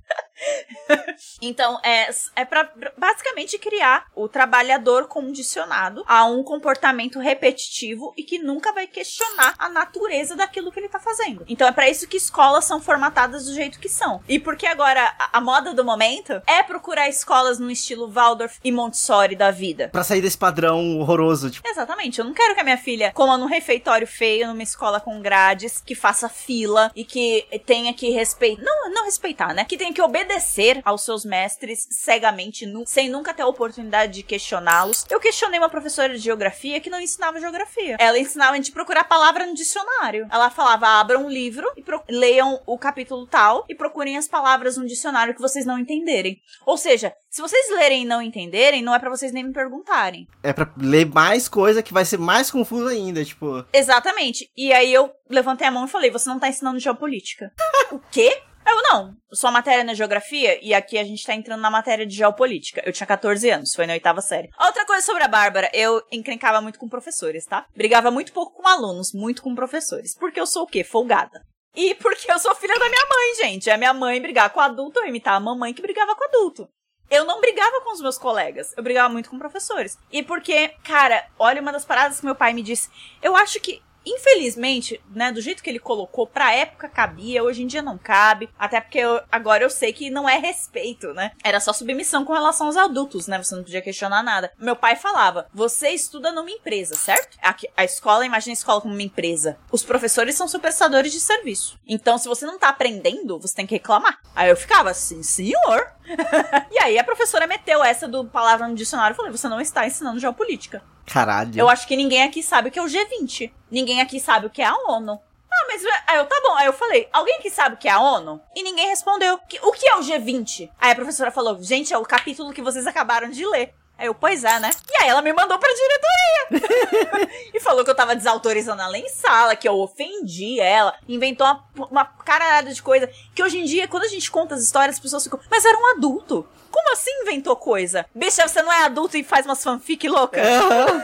então, é, é para basicamente criar o trabalhador condicionado a um comportamento repetitivo e que nunca vai questionar a natureza daquilo que ele tá fazendo. Então, é para isso que escolas são formatadas do jeito que são. E porque agora a, a, moda do momento é procurar escolas no estilo Waldorf e Montessori da vida. Para sair desse padrão horroroso, tipo. Exatamente. Eu não quero que a minha filha coma num refeitório feio, numa escola com grades, que faça fila e que tenha que respeitar. Não, não respeitar, né? Que tenha que obedecer aos seus mestres cegamente, sem nunca ter a oportunidade de questioná-los. Eu questionei uma professora de geografia que não ensinava geografia. Ela ensinava a gente procurar a palavra no dicionário. Ela falava: abram um livro e leiam o capítulo tal e procurem as palavras palavras no dicionário que vocês não entenderem. Ou seja, se vocês lerem e não entenderem, não é para vocês nem me perguntarem. É para ler mais coisa que vai ser mais confuso ainda, tipo. Exatamente. E aí eu levantei a mão e falei: "Você não tá ensinando geopolítica". o quê? Eu não. Sua matéria na geografia e aqui a gente tá entrando na matéria de geopolítica. Eu tinha 14 anos, foi na oitava série. Outra coisa sobre a Bárbara, eu encrencava muito com professores, tá? Brigava muito pouco com alunos, muito com professores. Porque eu sou o quê? Folgada. E porque eu sou filha da minha mãe, gente. A minha mãe brigar com adulto, eu imitar a mamãe que brigava com adulto. Eu não brigava com os meus colegas, eu brigava muito com professores. E porque, cara, olha uma das paradas que meu pai me disse. Eu acho que Infelizmente, né, do jeito que ele colocou, pra época cabia, hoje em dia não cabe. Até porque eu, agora eu sei que não é respeito, né? Era só submissão com relação aos adultos, né? Você não podia questionar nada. Meu pai falava: você estuda numa empresa, certo? Aqui, a escola, imagina a escola como uma empresa. Os professores são super prestadores de serviço. Então, se você não tá aprendendo, você tem que reclamar. Aí eu ficava assim, senhor. e aí a professora meteu essa do palavra no dicionário e falou: você não está ensinando geopolítica. Caralho. Eu acho que ninguém aqui sabe o que é o G20. Ninguém aqui sabe o que é a ONU. Ah, mas aí eu, tá bom. Aí eu falei, alguém que sabe o que é a ONU? E ninguém respondeu. O que é o G20? Aí a professora falou, gente, é o capítulo que vocês acabaram de ler. Aí eu, pois é, né? E aí ela me mandou pra diretoria. e falou que eu tava desautorizando ela em sala, que eu ofendi ela, inventou uma, uma caralhada de coisa. Que hoje em dia, quando a gente conta as histórias, as pessoas ficam, mas era um adulto. Como assim inventou coisa? Bicha, você não é adulto e faz umas fanfic louca? Uhum.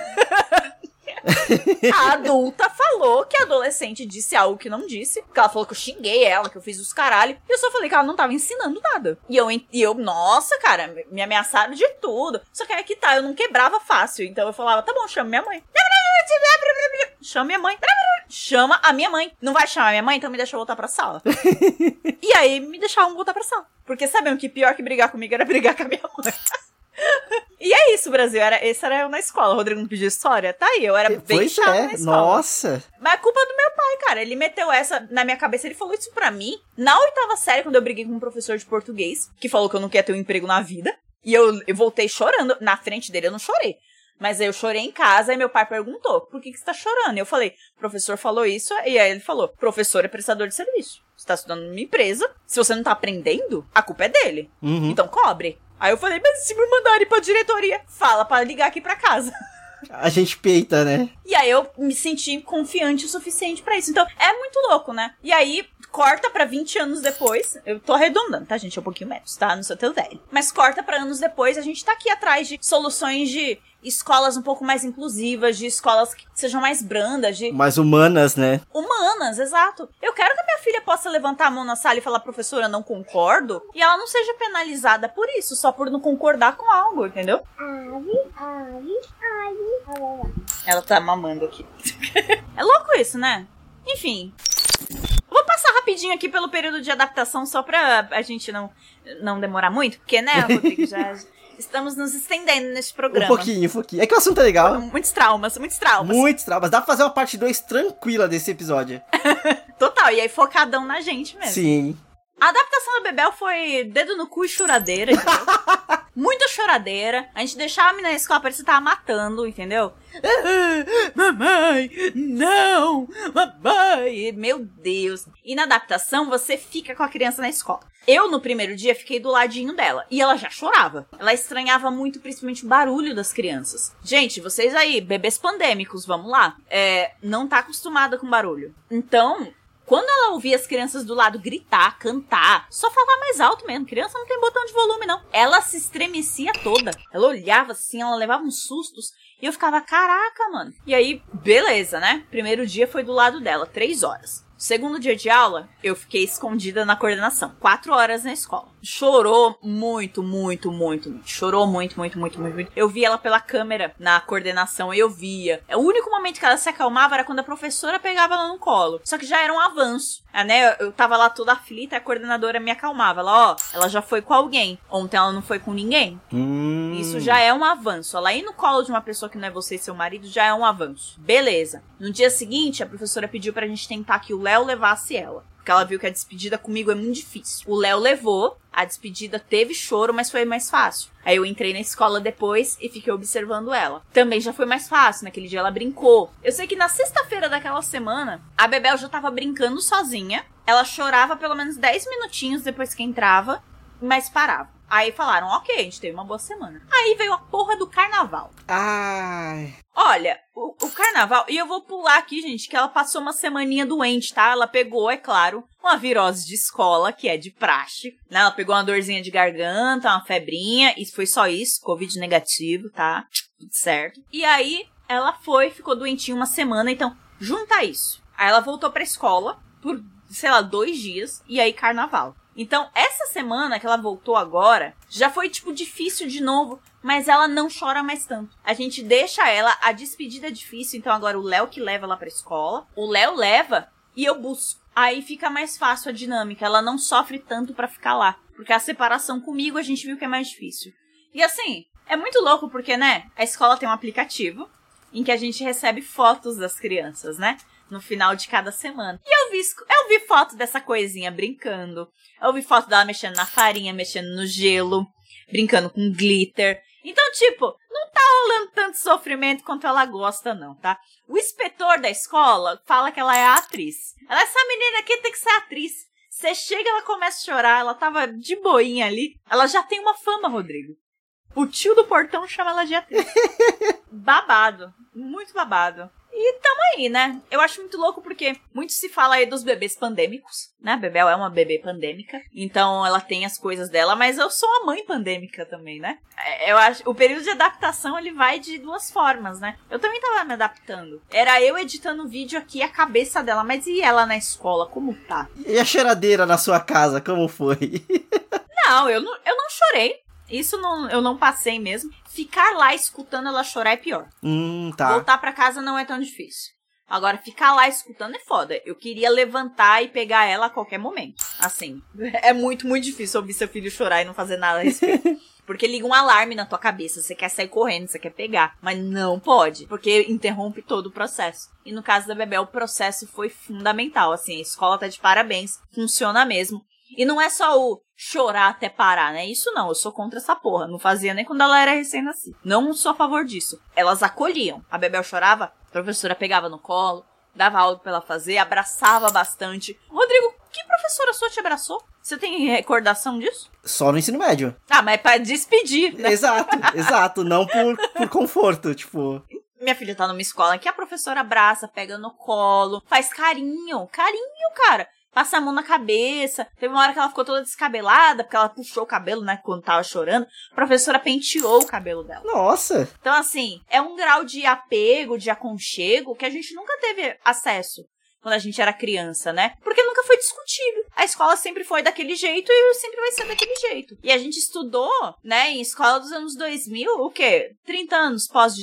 a adulta falou que a adolescente disse algo que não disse. Que ela falou que eu xinguei ela, que eu fiz os caralho. E eu só falei que ela não tava ensinando nada. E eu, e eu nossa, cara, me ameaçaram de tudo. Só que aí que tá, eu não quebrava fácil. Então eu falava, tá bom, chama minha mãe. Chama minha mãe. Chama a minha mãe. Não vai chamar minha mãe? Então me deixa voltar pra sala. e aí me deixavam voltar pra sala. Porque sabiam que pior que brigar comigo era brigar com a minha mãe. E é isso, Brasil. Era, esse era eu na escola. O Rodrigo não pediu história. Tá aí, eu era bem pois chato é. na escola. Nossa. Mas é culpa do meu pai, cara. Ele meteu essa na minha cabeça. Ele falou isso pra mim na oitava série, quando eu briguei com um professor de português, que falou que eu não queria ter um emprego na vida. E eu, eu voltei chorando. Na frente dele, eu não chorei. Mas eu chorei em casa e meu pai perguntou: por que, que você tá chorando? E eu falei: o professor falou isso. E aí ele falou: professor é prestador de serviço. Você tá estudando numa empresa. Se você não tá aprendendo, a culpa é dele. Uhum. Então cobre. Aí eu falei, mas se me mandarem pra diretoria, fala para ligar aqui pra casa. A gente peita, né? E aí eu me senti confiante o suficiente para isso. Então, é muito louco, né? E aí, corta para 20 anos depois. Eu tô arredondando, tá, gente? É um pouquinho menos, tá? Não sou teu velho. Mas corta para anos depois, a gente tá aqui atrás de soluções de escolas um pouco mais inclusivas, de escolas que sejam mais brandas, de. Mais humanas, né? Humanas, exato. Eu quero que a minha filha possa levantar a mão na sala e falar, professora, não concordo, e ela não seja penalizada por isso, só por não concordar com algo, entendeu? Ela tá mamando aqui. é louco isso, né? Enfim. Passar rapidinho aqui pelo período de adaptação só pra a gente não, não demorar muito, porque, né, Rodrigo, já. Estamos nos estendendo nesse programa. Um pouquinho, um pouquinho. É que o assunto é legal. Muitos traumas, muitos traumas. Muitos traumas. Dá pra fazer uma parte 2 tranquila desse episódio. Total, e aí focadão na gente mesmo. Sim. A adaptação do Bebel foi dedo no cu e choradeira, entendeu? Muita choradeira. A gente deixava a menina na escola, parecia que tava matando, entendeu? mamãe, não! Mamãe! Meu Deus! E na adaptação, você fica com a criança na escola. Eu, no primeiro dia, fiquei do ladinho dela. E ela já chorava. Ela estranhava muito, principalmente, o barulho das crianças. Gente, vocês aí, bebês pandêmicos, vamos lá. É, não tá acostumada com barulho. Então, quando ela ouvia as crianças do lado gritar, cantar, só falar mais alto mesmo. Criança não tem botão de volume, não. Ela se estremecia toda. Ela olhava assim, ela levava uns sustos. E eu ficava, caraca, mano. E aí, beleza, né? Primeiro dia foi do lado dela, três horas. Segundo dia de aula, eu fiquei escondida na coordenação. Quatro horas na escola. Chorou muito, muito, muito, muito. Chorou muito, muito, muito, muito, muito. Eu vi ela pela câmera na coordenação, eu via. O único momento que ela se acalmava era quando a professora pegava ela no colo. Só que já era um avanço. Ah, né? Eu tava lá toda aflita, a coordenadora me acalmava. Ela, ó, ela já foi com alguém. Ontem ela não foi com ninguém. Hum. Isso já é um avanço. Ela ir no colo de uma pessoa que não é você e seu marido já é um avanço. Beleza. No dia seguinte, a professora pediu pra gente tentar que o Léo Léo levasse ela. Porque ela viu que a despedida comigo é muito difícil. O Léo levou, a despedida teve choro, mas foi mais fácil. Aí eu entrei na escola depois e fiquei observando ela. Também já foi mais fácil, naquele dia ela brincou. Eu sei que na sexta-feira daquela semana, a Bebel já tava brincando sozinha. Ela chorava pelo menos 10 minutinhos depois que entrava, mas parava. Aí falaram, ok, a gente teve uma boa semana. Aí veio a porra do carnaval. Ai. Olha, o, o, carnaval, e eu vou pular aqui, gente, que ela passou uma semaninha doente, tá? Ela pegou, é claro, uma virose de escola, que é de praxe, né? Ela pegou uma dorzinha de garganta, uma febrinha, e foi só isso, Covid negativo, tá? Tudo certo. E aí, ela foi, ficou doentinha uma semana, então, junta isso. Aí ela voltou pra escola, por sei lá, dois dias, e aí carnaval. Então, essa semana que ela voltou agora, já foi, tipo, difícil de novo, mas ela não chora mais tanto. A gente deixa ela, a despedida é difícil, então agora o Léo que leva ela pra escola, o Léo leva e eu busco. Aí fica mais fácil a dinâmica, ela não sofre tanto para ficar lá. Porque a separação comigo a gente viu que é mais difícil. E assim, é muito louco porque, né, a escola tem um aplicativo em que a gente recebe fotos das crianças, né? No final de cada semana. E eu vi, eu vi foto dessa coisinha brincando. Eu vi foto dela mexendo na farinha, mexendo no gelo, brincando com glitter. Então, tipo, não tá rolando tanto sofrimento quanto ela gosta, não, tá? O inspetor da escola fala que ela é atriz. Ela, essa menina aqui tem que ser atriz. Você chega, ela começa a chorar, ela tava de boinha ali. Ela já tem uma fama, Rodrigo. O tio do portão chama ela de atriz. babado. Muito babado. E tamo aí, né? Eu acho muito louco porque muito se fala aí dos bebês pandêmicos, né? A Bebel é uma bebê pandêmica, então ela tem as coisas dela, mas eu sou a mãe pandêmica também, né? É, eu acho, o período de adaptação ele vai de duas formas, né? Eu também tava me adaptando. Era eu editando o vídeo aqui a cabeça dela, mas e ela na escola, como tá? E a cheiradeira na sua casa, como foi? não, eu não, eu não chorei. Isso não, eu não passei mesmo. Ficar lá escutando ela chorar é pior. Hum, tá. Voltar para casa não é tão difícil. Agora, ficar lá escutando é foda. Eu queria levantar e pegar ela a qualquer momento. Assim, é muito, muito difícil ouvir seu filho chorar e não fazer nada a respeito. Porque liga um alarme na tua cabeça, você quer sair correndo, você quer pegar, mas não pode, porque interrompe todo o processo. E no caso da Bebel, o processo foi fundamental, assim, a escola tá de parabéns, funciona mesmo. E não é só o chorar até parar, né? Isso não, eu sou contra essa porra. Não fazia nem quando ela era recém-nascida. Não sou a favor disso. Elas acolhiam. A Bebel chorava, a professora pegava no colo, dava algo pra ela fazer, abraçava bastante. Rodrigo, que professora sua te abraçou? Você tem recordação disso? Só no ensino médio. Ah, mas é pra despedir, né? Exato, exato. Não por, por conforto, tipo minha filha tá numa escola que a professora abraça, pega no colo, faz carinho, carinho, cara passa a mão na cabeça. Teve uma hora que ela ficou toda descabelada, porque ela puxou o cabelo, né, quando tava chorando. A professora penteou o cabelo dela. Nossa! Então, assim, é um grau de apego, de aconchego, que a gente nunca teve acesso quando a gente era criança, né? Porque nunca foi discutido. A escola sempre foi daquele jeito e sempre vai ser daquele jeito. E a gente estudou, né, em escola dos anos 2000, o quê? 30 anos pós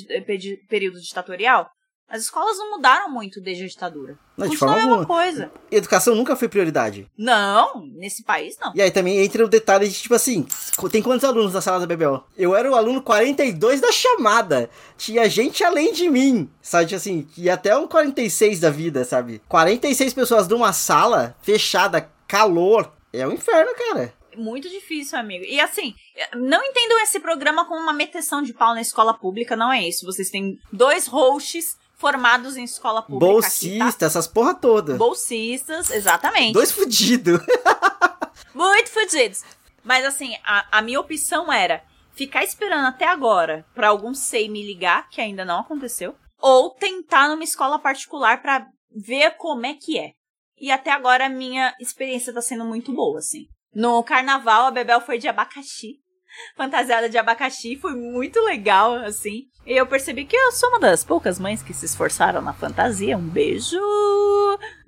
período ditatorial. As escolas não mudaram muito desde a ditadura. Não, de forma alguma. coisa. Educação nunca foi prioridade. Não, nesse país não. E aí também entra o detalhe de, tipo assim, tem quantos alunos na sala da Bebel? Eu era o aluno 42 da chamada. Tinha gente além de mim, sabe? Tipo assim, e até um 46 da vida, sabe? 46 pessoas numa sala, fechada, calor. É um inferno, cara muito difícil, amigo. E assim, não entendam esse programa como uma meteção de pau na escola pública, não é isso. Vocês têm dois hosts formados em escola pública. Bolsista, aqui, tá? essas porra toda. Bolsistas, exatamente. Dois fudidos. Muito fudidos. Mas assim, a, a minha opção era ficar esperando até agora para algum SEI me ligar, que ainda não aconteceu, ou tentar numa escola particular para ver como é que é. E até agora a minha experiência tá sendo muito boa, assim. No carnaval, a Bebel foi de abacaxi fantasiada de abacaxi. Foi muito legal, assim. E eu percebi que eu sou uma das poucas mães que se esforçaram na fantasia. Um beijo!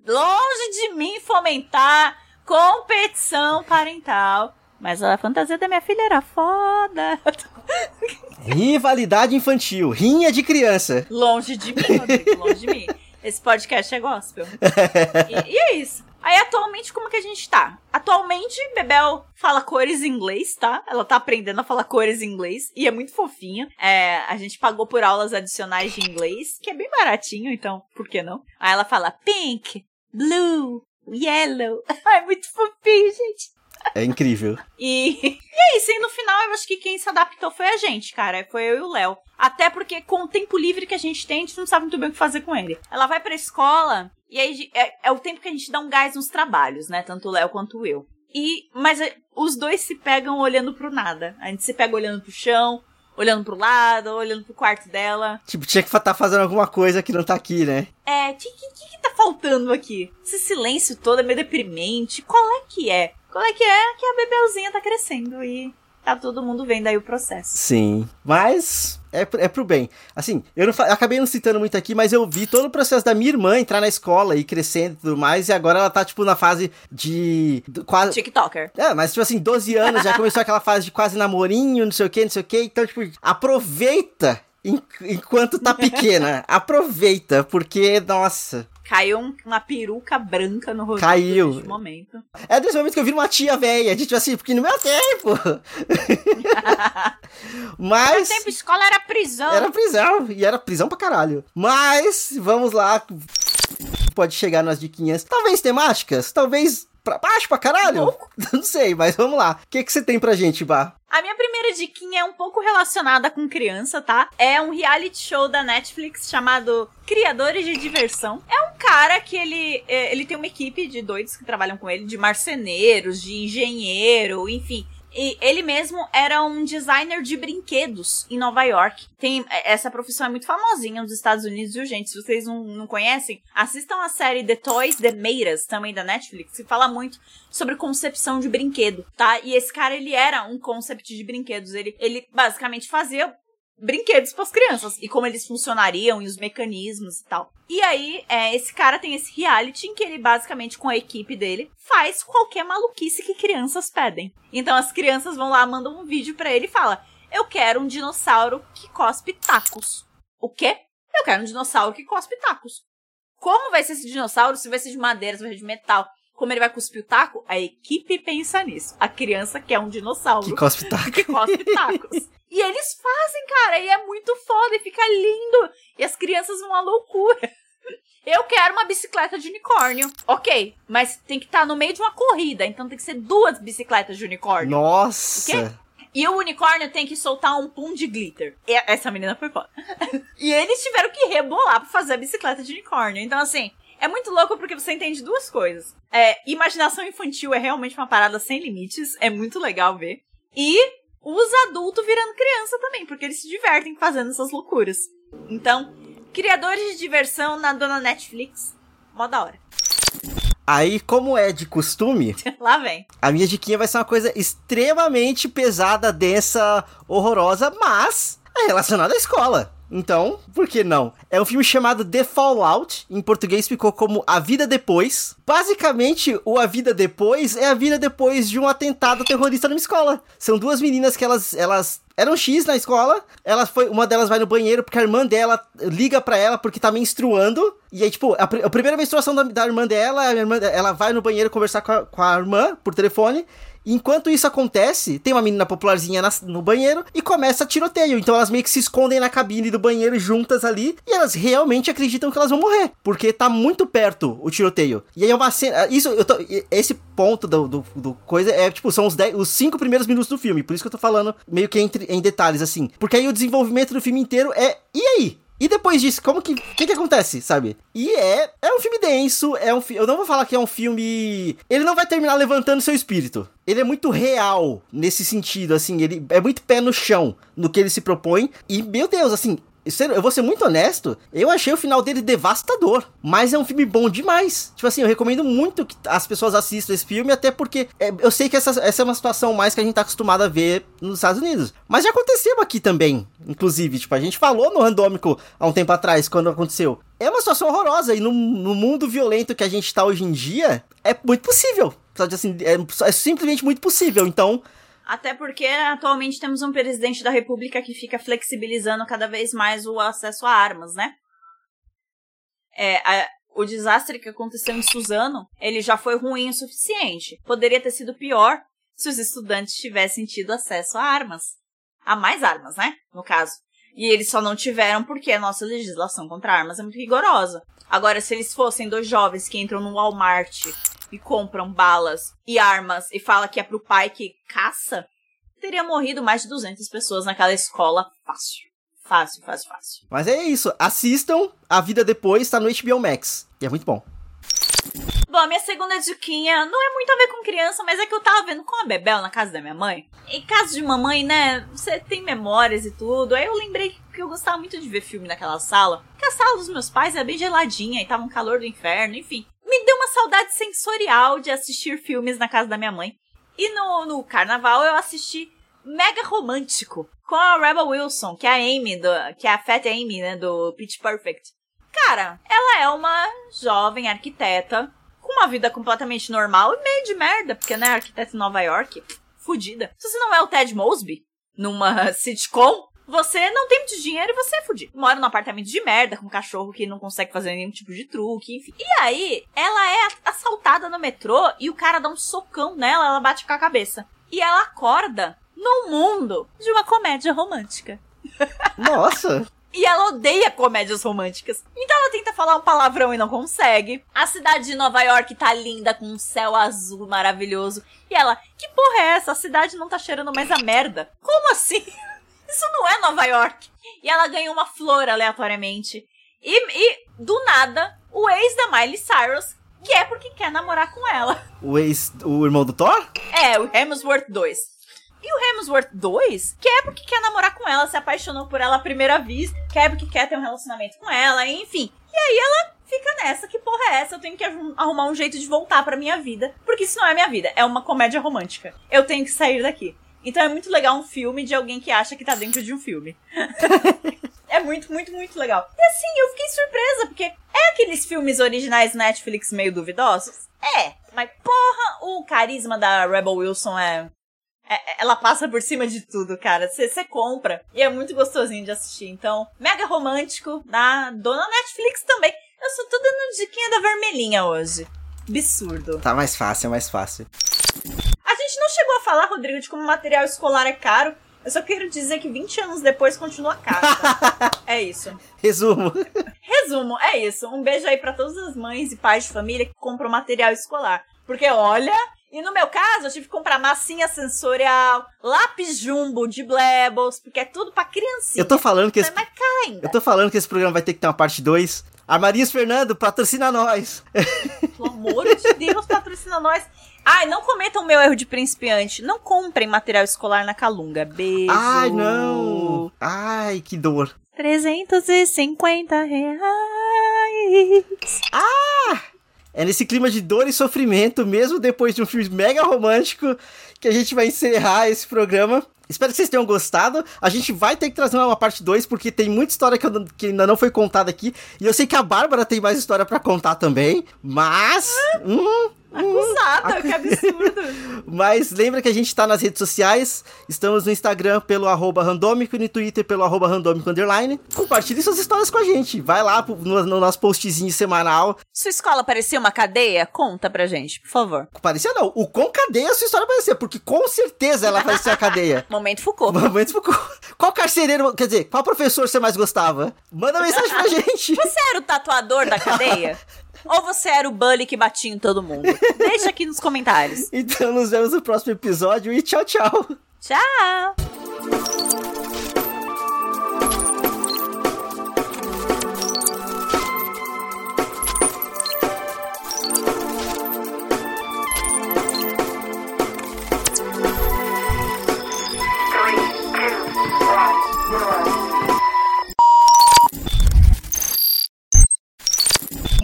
Longe de mim fomentar competição parental. Mas a fantasia da minha filha era foda. Rivalidade infantil, rinha de criança. Longe de mim, Rodrigo, longe de mim. Esse podcast é gospel. e, e é isso. Aí, atualmente, como que a gente tá? Atualmente, Bebel fala cores em inglês, tá? Ela tá aprendendo a falar cores em inglês e é muito fofinha. É, a gente pagou por aulas adicionais de inglês, que é bem baratinho, então por que não? Aí ela fala pink, blue, yellow. é muito fofinho, gente. É incrível. E, e é isso. E no final, eu acho que quem se adaptou foi a gente, cara. Foi eu e o Léo. Até porque com o tempo livre que a gente tem, a gente não sabe muito bem o que fazer com ele. Ela vai pra escola e aí é, é o tempo que a gente dá um gás nos trabalhos, né? Tanto o Léo quanto eu. E, mas é, os dois se pegam olhando pro nada. A gente se pega olhando pro chão, olhando pro lado, olhando pro quarto dela. Tipo, tinha que estar tá fazendo alguma coisa que não tá aqui, né? É, o que, que, que, tá faltando aqui? Esse silêncio todo é meio deprimente. Qual é que é? Qual é que é? Que a Bebelzinha tá crescendo e tá todo mundo vendo aí o processo. Sim, mas é, é pro bem. Assim, eu, não, eu acabei não citando muito aqui, mas eu vi todo o processo da minha irmã entrar na escola e crescendo e tudo mais, e agora ela tá, tipo, na fase de. quase. TikToker. É, mas, tipo assim, 12 anos, já começou aquela fase de quase namorinho, não sei o que, não sei o que. Então, tipo, aproveita enquanto tá pequena. aproveita, porque, nossa. Caiu um, uma peruca branca no rosto Caiu. nesse momento. É desse momento que eu vi uma tia velha, tipo assim, porque no meu tempo. Mas. No tempo escola era prisão. Era prisão, e era prisão pra caralho. Mas, vamos lá. Pode chegar nas diquinhas, talvez temáticas, talvez pra baixo pra caralho? Não sei, mas vamos lá. O que, que você tem pra gente, Bah? A minha primeira diquinha é um pouco relacionada com criança, tá? É um reality show da Netflix chamado Criadores de Diversão. É um cara que ele, é, ele tem uma equipe de doidos que trabalham com ele, de marceneiros, de engenheiro, enfim. E ele mesmo era um designer de brinquedos em Nova York. Tem essa profissão é muito famosinha nos Estados Unidos, viu, gente? Se vocês não, não conhecem, assistam a série The Toys The Meiras, também da Netflix, que fala muito sobre concepção de brinquedo, tá? E esse cara, ele era um concept de brinquedos. Ele, ele basicamente fazia brinquedos para as crianças e como eles funcionariam e os mecanismos e tal. E aí, é, esse cara tem esse reality em que ele basicamente com a equipe dele faz qualquer maluquice que crianças pedem. Então as crianças vão lá, mandam um vídeo para ele e fala: "Eu quero um dinossauro que cospe tacos". O quê? Eu quero um dinossauro que cospe tacos. Como vai ser esse dinossauro? Se vai ser de madeira, se vai ser de metal? Como ele vai cuspir o taco? A equipe pensa nisso. A criança quer um dinossauro que cospe tacos. Que cospe tacos. E eles fazem, cara, e é muito foda, e fica lindo. E as crianças vão à loucura. Eu quero uma bicicleta de unicórnio. Ok, mas tem que estar tá no meio de uma corrida, então tem que ser duas bicicletas de unicórnio. Nossa! E o unicórnio tem que soltar um pum de glitter. E essa menina foi foda. e eles tiveram que rebolar pra fazer a bicicleta de unicórnio. Então, assim, é muito louco porque você entende duas coisas. É, imaginação infantil é realmente uma parada sem limites. É muito legal ver. E os adultos virando criança também, porque eles se divertem fazendo essas loucuras. Então, criadores de diversão na dona Netflix, mó da hora. Aí, como é de costume, lá vem. A minha diquinha vai ser uma coisa extremamente pesada, densa, horrorosa, mas é relacionada à escola. Então, por que não? É um filme chamado The Fallout, em português ficou como A Vida Depois. Basicamente, o A Vida Depois é a vida depois de um atentado terrorista numa escola. São duas meninas que elas, elas eram X na escola. Ela foi, uma delas vai no banheiro porque a irmã dela liga para ela porque tá menstruando. E aí, tipo, a, a primeira menstruação da, da irmã dela, irmã, ela vai no banheiro conversar com a, com a irmã por telefone. Enquanto isso acontece, tem uma menina popularzinha na, no banheiro e começa a tiroteio. Então elas meio que se escondem na cabine do banheiro juntas ali e elas realmente acreditam que elas vão morrer, porque tá muito perto o tiroteio. E aí é uma cena. Isso, eu tô, esse ponto do, do, do coisa é tipo, são os, dez, os cinco primeiros minutos do filme. Por isso que eu tô falando meio que entre, em detalhes assim. Porque aí o desenvolvimento do filme inteiro é. E aí? E depois disso, como que. O que, que acontece, sabe? E é. É um filme denso, é um Eu não vou falar que é um filme. Ele não vai terminar levantando seu espírito. Ele é muito real nesse sentido, assim. Ele é muito pé no chão no que ele se propõe. E, meu Deus, assim, eu vou ser muito honesto, eu achei o final dele devastador. Mas é um filme bom demais. Tipo assim, eu recomendo muito que as pessoas assistam esse filme, até porque é, eu sei que essa, essa é uma situação mais que a gente tá acostumado a ver nos Estados Unidos. Mas já aconteceu aqui também, inclusive. Tipo, a gente falou no Randômico há um tempo atrás, quando aconteceu. É uma situação horrorosa, e no, no mundo violento que a gente tá hoje em dia, é muito possível. Assim, é, é simplesmente muito possível. Então, até porque atualmente temos um presidente da República que fica flexibilizando cada vez mais o acesso a armas, né? É, a, o desastre que aconteceu em Suzano, ele já foi ruim o suficiente. Poderia ter sido pior se os estudantes tivessem tido acesso a armas. A mais armas, né? No caso. E eles só não tiveram porque a nossa legislação contra armas é muito rigorosa. Agora, se eles fossem dois jovens que entram no Walmart e compram balas e armas e fala que é pro pai que caça, teria morrido mais de 200 pessoas naquela escola fácil. Fácil, fácil, fácil. Mas é isso. Assistam A Vida Depois, tá no HBO Max. E é muito bom. Bom, a minha segunda diquinha não é muito a ver com criança, mas é que eu tava vendo com a Bebel na casa da minha mãe. Em casa de mamãe, né, você tem memórias e tudo. Aí eu lembrei que eu gostava muito de ver filme naquela sala. Porque a sala dos meus pais é bem geladinha e tava um calor do inferno, enfim me deu uma saudade sensorial de assistir filmes na casa da minha mãe. E no, no carnaval eu assisti mega romântico com a Rebel Wilson, que é a Amy, do, que é a Fat Amy, né, do Pitch Perfect. Cara, ela é uma jovem arquiteta com uma vida completamente normal e meio de merda, porque, né, arquiteta em Nova York, fudida. Se você não é o Ted Mosby numa sitcom, você não tem muito dinheiro e você é fudido. Mora num apartamento de merda, com um cachorro que não consegue fazer nenhum tipo de truque, enfim. E aí, ela é assaltada no metrô e o cara dá um socão nela, ela bate com a cabeça. E ela acorda no mundo de uma comédia romântica. Nossa! E ela odeia comédias românticas. Então ela tenta falar um palavrão e não consegue. A cidade de Nova York tá linda, com um céu azul maravilhoso. E ela, que porra é essa? A cidade não tá cheirando mais a merda. Como assim? Isso não é Nova York. E ela ganha uma flor aleatoriamente. E, e do nada, o ex da Miley Cyrus, que é porque quer namorar com ela. O ex, o irmão do Thor? É, o Hemsworth 2. E o Hemsworth 2 quer porque quer namorar com ela, se apaixonou por ela à primeira vista, quer porque quer ter um relacionamento com ela, enfim. E aí ela fica nessa, que porra é essa? Eu tenho que arrumar um jeito de voltar pra minha vida, porque isso não é minha vida, é uma comédia romântica. Eu tenho que sair daqui. Então é muito legal um filme de alguém que acha que tá dentro de um filme. é muito, muito, muito legal. E assim, eu fiquei surpresa, porque é aqueles filmes originais Netflix meio duvidosos? É, mas porra, o carisma da Rebel Wilson é é, é, ela passa por cima de tudo, cara. Você compra. E é muito gostosinho de assistir. Então, mega romântico na dona Netflix também. Eu só tô dando diquinha da vermelhinha hoje. Absurdo. Tá mais fácil, é mais fácil. A gente não chegou a falar, Rodrigo, de como material escolar é caro. Eu só quero dizer que 20 anos depois continua caro. é isso. Resumo. Resumo, é isso. Um beijo aí para todas as mães e pais de família que compram material escolar. Porque olha, e no meu caso, eu tive que comprar massinha sensorial, lápis jumbo de Blebbles, porque é tudo pra criancinha. Eu tô falando que esse... Eu tô falando que esse programa vai ter que ter uma parte 2. Armarias Fernando, patrocina nós. Pelo amor de Deus, patrocina nós. Ai, não cometam o meu erro de principiante. Não comprem material escolar na Calunga. Beijo. Ai, não. Ai, que dor. 350 reais. Ah! É nesse clima de dor e sofrimento, mesmo depois de um filme mega romântico, que a gente vai encerrar esse programa. Espero que vocês tenham gostado. A gente vai ter que trazer uma parte 2, porque tem muita história que, que, ainda não foi contada aqui. E eu sei que a Bárbara tem mais história para contar também. Mas. Hum, Acusada, hum, que absurdo. Mas lembra que a gente tá nas redes sociais. Estamos no Instagram pelo arroba randômico e no Twitter pelo arroba randômico underline. Compartilhe suas histórias com a gente. Vai lá no, no, nosso postzinho semanal. Sua escola parecia uma cadeia? Conta pra gente, por favor. Parecia não. O com cadeia a sua história parecia, porque com certeza ela parecia a cadeia. Momento Foucault. Momento Foucault. Qual carcereiro, quer dizer, qual professor você mais gostava? Manda mensagem pra gente. Você era o tatuador da cadeia? Ou você era o bully que batia em todo mundo? Deixa aqui nos comentários. Então nos vemos no próximo episódio e tchau, tchau. Tchau.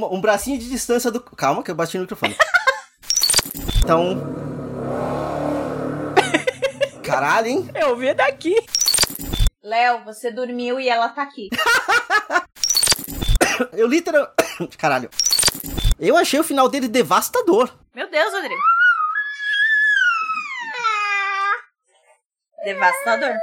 Um bracinho de distância do. Calma, que eu bati no microfone. Então. Caralho, hein? Eu vi daqui. Léo, você dormiu e ela tá aqui. eu literal. Caralho. Eu achei o final dele devastador. Meu Deus, Rodrigo. Devastador.